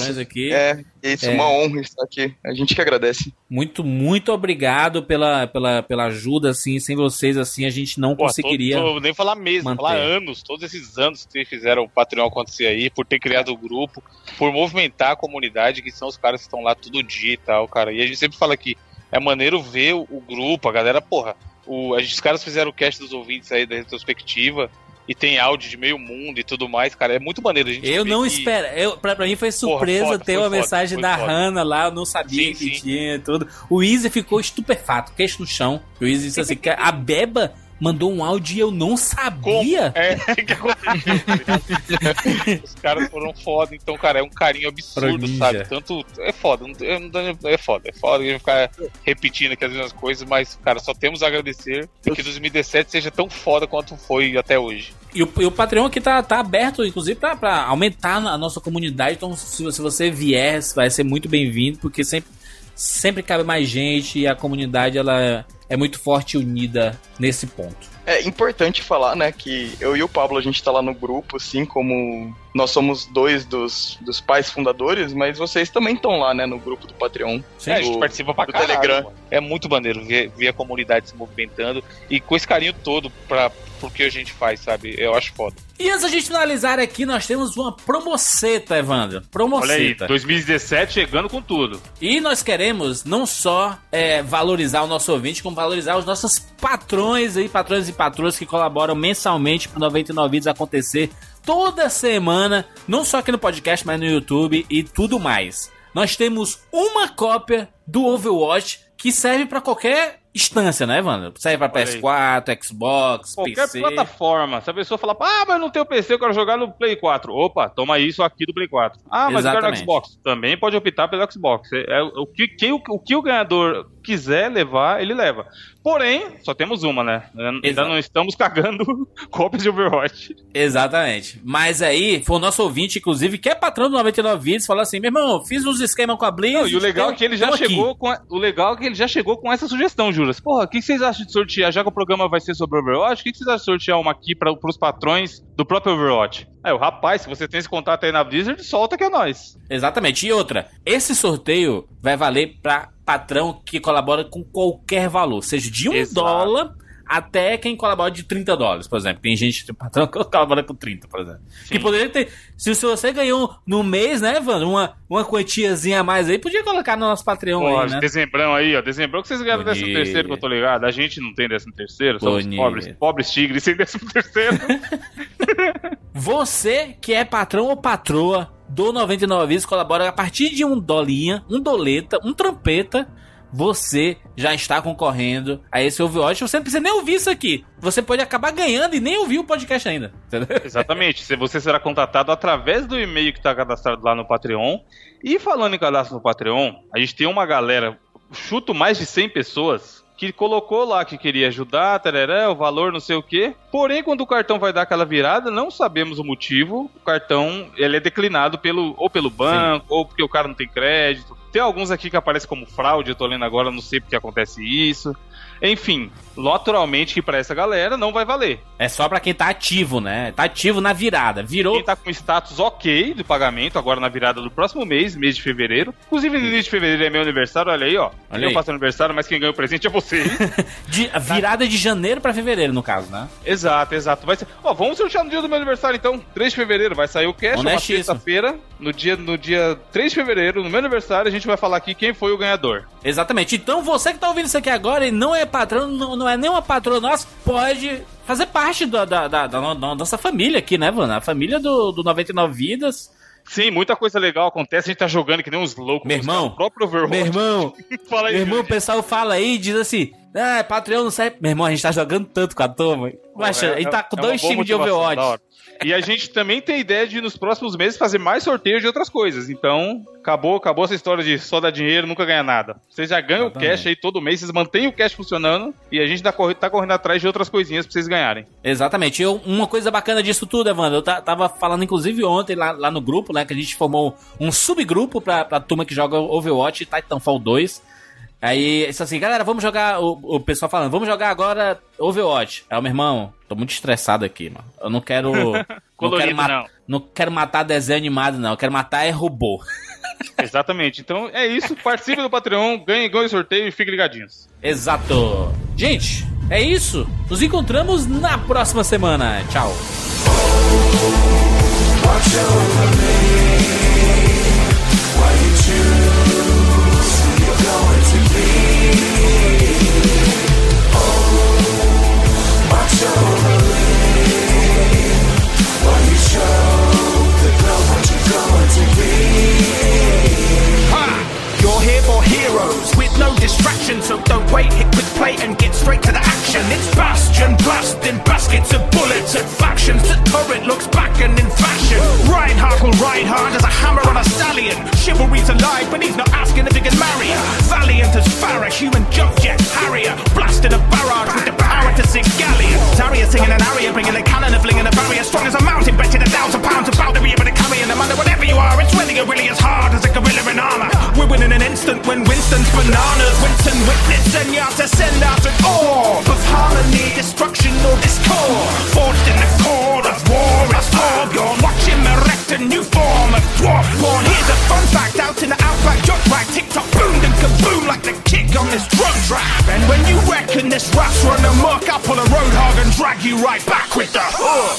os aqui. É, isso, é uma honra estar aqui. A gente que agradece. Muito, muito obrigado pela, pela, pela ajuda, assim. Sem vocês, assim, a gente não Pô, conseguiria. Tô, tô, nem falar mesmo, manter. falar anos, todos esses anos que vocês fizeram o Patreon acontecer aí, por ter criado o grupo, por movimentar a comunidade, que são os caras que estão lá todo dia e tal, cara. E a gente sempre fala que é maneiro ver o, o grupo, a galera, porra. O, os caras fizeram o cast dos ouvintes aí da retrospectiva e tem áudio de meio mundo e tudo mais, cara. É muito maneiro. A gente eu não que... espero. Eu, pra, pra mim foi surpresa Porra, foda, ter uma foda, mensagem da foda. Hannah lá, eu não sabia sim, que sim. tinha tudo. O Easy ficou estupefato, queixo no chão. O Easy disse <laughs> assim: a Beba mandou um áudio e eu não sabia. Como? É, <laughs> que aconteceu? Os caras foram foda, então, cara, é um carinho absurdo, sabe? Tanto. É foda, é foda, é foda a gente ficar repetindo aqui as mesmas coisas, mas, cara, só temos a agradecer que 2017 seja tão foda quanto foi até hoje. E o, e o Patreon aqui tá, tá aberto, inclusive, pra, pra aumentar a nossa comunidade. Então, se, se você vier, vai ser muito bem-vindo, porque sempre, sempre cabe mais gente e a comunidade ela é muito forte e unida nesse ponto. É importante falar, né, que eu e o Pablo, a gente tá lá no grupo, assim, como nós somos dois dos, dos pais fundadores, mas vocês também estão lá, né, no grupo do Patreon. Sim, do, a gente participa pra do caralho, Telegram. Mano. É muito maneiro ver, ver a comunidade se movimentando e com esse carinho todo pra, pro que a gente faz, sabe? Eu acho foda. E antes da gente finalizar aqui, nós temos uma promoceta, Evandro. Promoceta. Olha aí, 2017 chegando com tudo. E nós queremos não só é, valorizar o nosso ouvinte, como valorizar os nossos patrões aí, patrões e patroas que colaboram mensalmente pro 99 Vídeos acontecer toda semana, não só aqui no podcast, mas no YouTube e tudo mais. Nós temos uma cópia do Overwatch que serve pra qualquer instância, né, Evandro? Serve pra Olha aí. PS4, Xbox, Qualquer PC. plataforma. Se a pessoa falar, ah, mas não tenho PC, eu quero jogar no Play 4. Opa, toma isso aqui do Play 4. Ah, mas eu quero Exatamente. Xbox. Também pode optar pelo Xbox. É, é o, que, que- o, o que o ganhador quiser levar, ele leva. Porém, só temos uma, né? Ainda Exato. não estamos cagando <laughs> cópias de Overwatch. Exatamente. Mas aí, foi o nosso ouvinte, inclusive, que é patrão do 99 Vídeos, falou assim: meu irmão, fiz uns esquemas com a Blizzard. Não, e o legal é que ele já tô aqui." chegou com a- o legal é que ele já chegou com essa sugestão, Juras. Porra, o que vocês acham de sortear? Já que o programa vai ser sobre Overwatch, o que vocês acham de sortear uma aqui para os patrões do próprio Overwatch? Aí, o rapaz, se você tem esse contato aí na Blizzard, solta que é nós. Exatamente. E outra, esse sorteio vai valer pra patrão que colabora com qualquer valor, seja de um Exato. dólar até quem colabora de 30 dólares, por exemplo. Tem gente, tem patrão que colabora com 30, por exemplo. Que poderia ter. Se, se você ganhou no mês, né, Evandro, uma, uma quantiazinha a mais aí, podia colocar no nosso Patreon Porra, aí, né? dezembrão aí, ó. Dezembrão que vocês ganharam Bonito. décimo terceiro, que eu tô ligado. A gente não tem décimo terceiro, somos pobres, pobres tigres sem décimo terceiro. <laughs> Você que é patrão ou patroa do 99 Vidas colabora a partir de um dolinha, um doleta, um trampeta. Você já está concorrendo a esse Overwatch. Você não precisa nem ouvir isso aqui. Você pode acabar ganhando e nem ouvir o podcast ainda. Entendeu? Exatamente. Se você será contatado através do e-mail que está cadastrado lá no Patreon. E falando em cadastro no Patreon, a gente tem uma galera, chuto mais de 100 pessoas, que colocou lá que queria ajudar, tereré, o valor, não sei o quê. Porém, quando o cartão vai dar aquela virada, não sabemos o motivo. O cartão ele é declinado pelo, ou pelo banco, ou porque o cara não tem crédito. Tem alguns aqui que aparecem como fraude, eu tô lendo agora, não sei porque acontece isso. Enfim, naturalmente que pra essa galera não vai valer. É só pra quem tá ativo, né? Tá ativo na virada. Virou. Quem tá com status ok do pagamento, agora na virada do próximo mês, mês de fevereiro. Inclusive, no início de fevereiro é meu aniversário, olha aí, ó. Olha eu aí. faço aniversário, mas quem ganha o presente é você. <laughs> De, virada de janeiro pra fevereiro, no caso, né? exato, exato. Vai ser... Ó, vamos sortear no dia do meu aniversário, então. 3 de fevereiro, vai sair o cash, Honestíssimo. sexta-feira. No dia, no dia 3 de fevereiro, no meu aniversário, a gente vai falar aqui quem foi o ganhador. Exatamente. Então você que tá ouvindo isso aqui agora e não é patrão, não, não é nem uma patroa nossa, pode fazer parte da, da, da- da no- da nossa família aqui, né, mano? A família do, do 99 Vidas. Sim, muita coisa legal acontece, a gente tá jogando que nem uns loucos. Meu irmão, O próprio Overwatch. Meu irmão, <laughs> Fala aí, meu irmão, o pessoal fala aí e diz assim: Ah, Patreon não serve. Meu irmão, a gente tá jogando tanto com a turma. Mas É- a gente tá com é dois times de Overwatch. E a gente também tem ideia de nos próximos meses fazer mais sorteios de outras coisas. Então, acabou, acabou essa história de só dar dinheiro, nunca ganhar nada. Vocês já ganham o Exatamente. cash aí todo mês, vocês mantêm o cash funcionando e a gente tá, corre- tá correndo atrás de outras coisinhas pra vocês ganharem. Exatamente. Eu, uma coisa bacana disso tudo, Evandro, eu ta- tava falando inclusive ontem lá, lá no grupo, né, que a gente formou um subgrupo pra, pra turma que joga Overwatch e Titanfall 2. Aí, isso assim, galera, vamos jogar, o, o pessoal falando, vamos jogar agora Overwatch. Aí, o meu irmão, tô muito estressado aqui, mano. Eu não quero... <laughs> não, quero Colorido, não. não quero matar desenho animado, não. Eu quero matar é robô. <laughs> Exatamente. Então é isso. Participe do Patreon, ganhe, ganhe o sorteio e fiquem ligadinhos. Exato. Gente, é isso. Nos encontramos na próxima semana. Tchau. Heroes with no distraction, so don't wait, hit quick play and get straight to the action. It's Bastion busting baskets of bullets and factions. The turret looks back and in fashion. Reinhardt will ride hard as a hammer on a stallion. Chivalry's alive, but he's not asking if he can marry her. Valiant as Farah, human jump jet, Harrier. Blasting a barrage with the power to sing Galleon. Zarya singing an aria, bringing a cannon and flinging a barrier. Strong as a mountain, betting a thousand pounds about to be able to carry. No matter whatever you are, it's really, really as hard as a gorilla in armor. We're winning an instant when Winston's bananas. Winston witness, and you to send out an orb of harmony, destruction, or discord. Forged in the cord of war, it's orb. You're watching me erect a new form of dwarf born. Here's a fun fact out in the outback, junk rack, tick tock, boom and kaboom like the kick on this drum track. And when you reckon this rap's run amok, I'll pull a roadhog and drag you right back with the hook.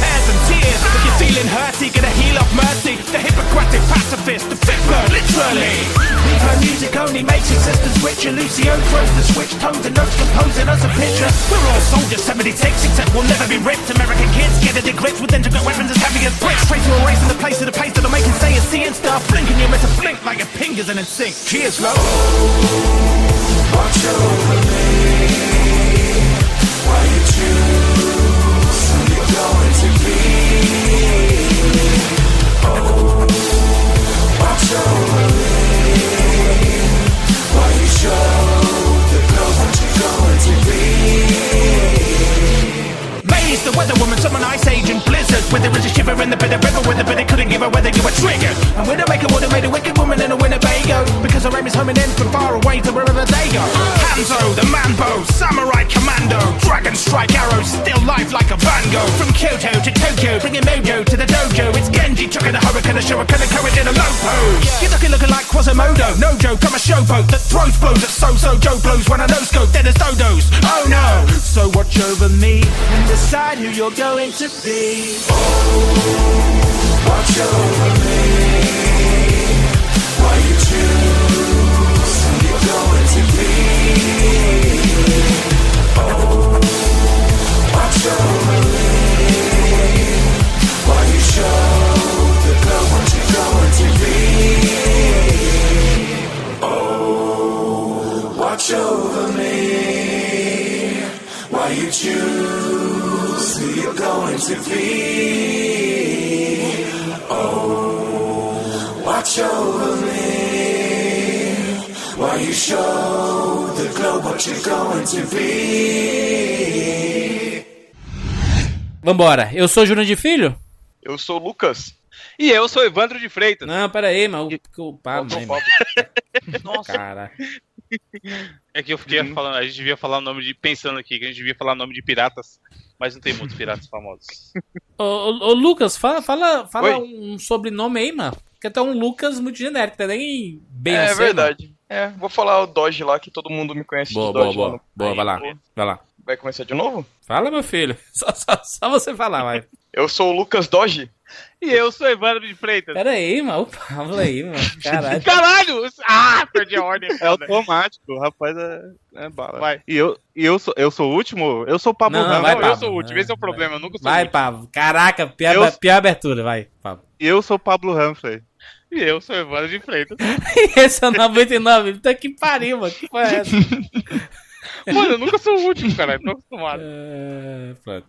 feeling hurty, gonna heal off mercy. The Hippocratic pacifist, the fit bird, literally. Her music only makes existence richer. Lucio throws the switch, tones and notes composing us a picture. We're all soldiers, 76, except we'll never be ripped. American kids get it equipped with integrate weapons as heavy as bricks. Straight to erasing the place of the pace that I'm making say and see and start blinking. You miss to blink like your fingers and in sync. Cheers, love. Oh, watch over me. Why the weather woman, summon ice age and blizzard. Where there is a shiver in the bitter river, where the bitter couldn't give her whether you were triggered. And make a would have made a wicked woman in a Winnebago. Because her aim is homing in from far away to wherever they go. Hanzo, the manbo, samurai commando. Dragon strike arrows, still life like a Van Gogh. From Kyoto to Tokyo, bringing mojo to the dojo. It's Genji chucking a hurricane, a shuriken, a courage in a low pose. You're looking, looking like Quasimodo. No joke, I'm a showboat that throws blows at so-so Joe blows when I no scope, dead as dodos. Oh no! So watch over me and decide who you're going to be. Oh, watch over me while you choose who you're going to be. Oh, watch over me while you show the girl what you're going to be. Oh, watch over me while you choose going to be. Oh, watch over me while you show the globe what you're going to be. Vambora. Eu sou Júnior de Filho? Eu sou o Lucas. E eu sou Evandro de Freitas. Não, pera aí, mas o, o Pablo. mano? Cara. É que eu fiquei Uhum. falando, a gente devia falar o nome de. Pensando aqui, que a gente devia falar o nome de piratas, mas não tem muitos piratas famosos. Ô, ô, ô, Lucas, fala, fala, fala Oi. um sobrenome aí, mano. Porque até um Lucas muito genérico, tá nem bem É assim, verdade. É, vou falar o Dodge lá, que todo mundo me conhece Boa, de boa, Dodge. boa. lá no- Boa, vai lá. Vai lá. Vai começar de novo? Fala, meu filho. <laughs> Só, só, só você falar, vai. Eu sou o Lucas Dodge. E eu sou Evandro de Freitas. Pera aí, mano. O Pablo aí, mano. Caralho. <laughs> Caralho! Ah, perdi a ordem. É automático, o rapaz é, é bala. Vai. E eu, e eu, sou, eu sou o último? Eu sou o Pablo Não, vai, Não, eu Pablo. sou o último, esse é o problema, eu nunca sou o Vai. Pablo. Caraca, pior, Eu- pior abertura, vai, Pablo. E eu sou o Pablo Humphrey. E eu sou Evandro de Freitas. <laughs> Esse é o 99. Puta que pariu, mano. Que porra é essa? Mano, eu nunca sou o último, cara. Tô acostumado. É, pronto.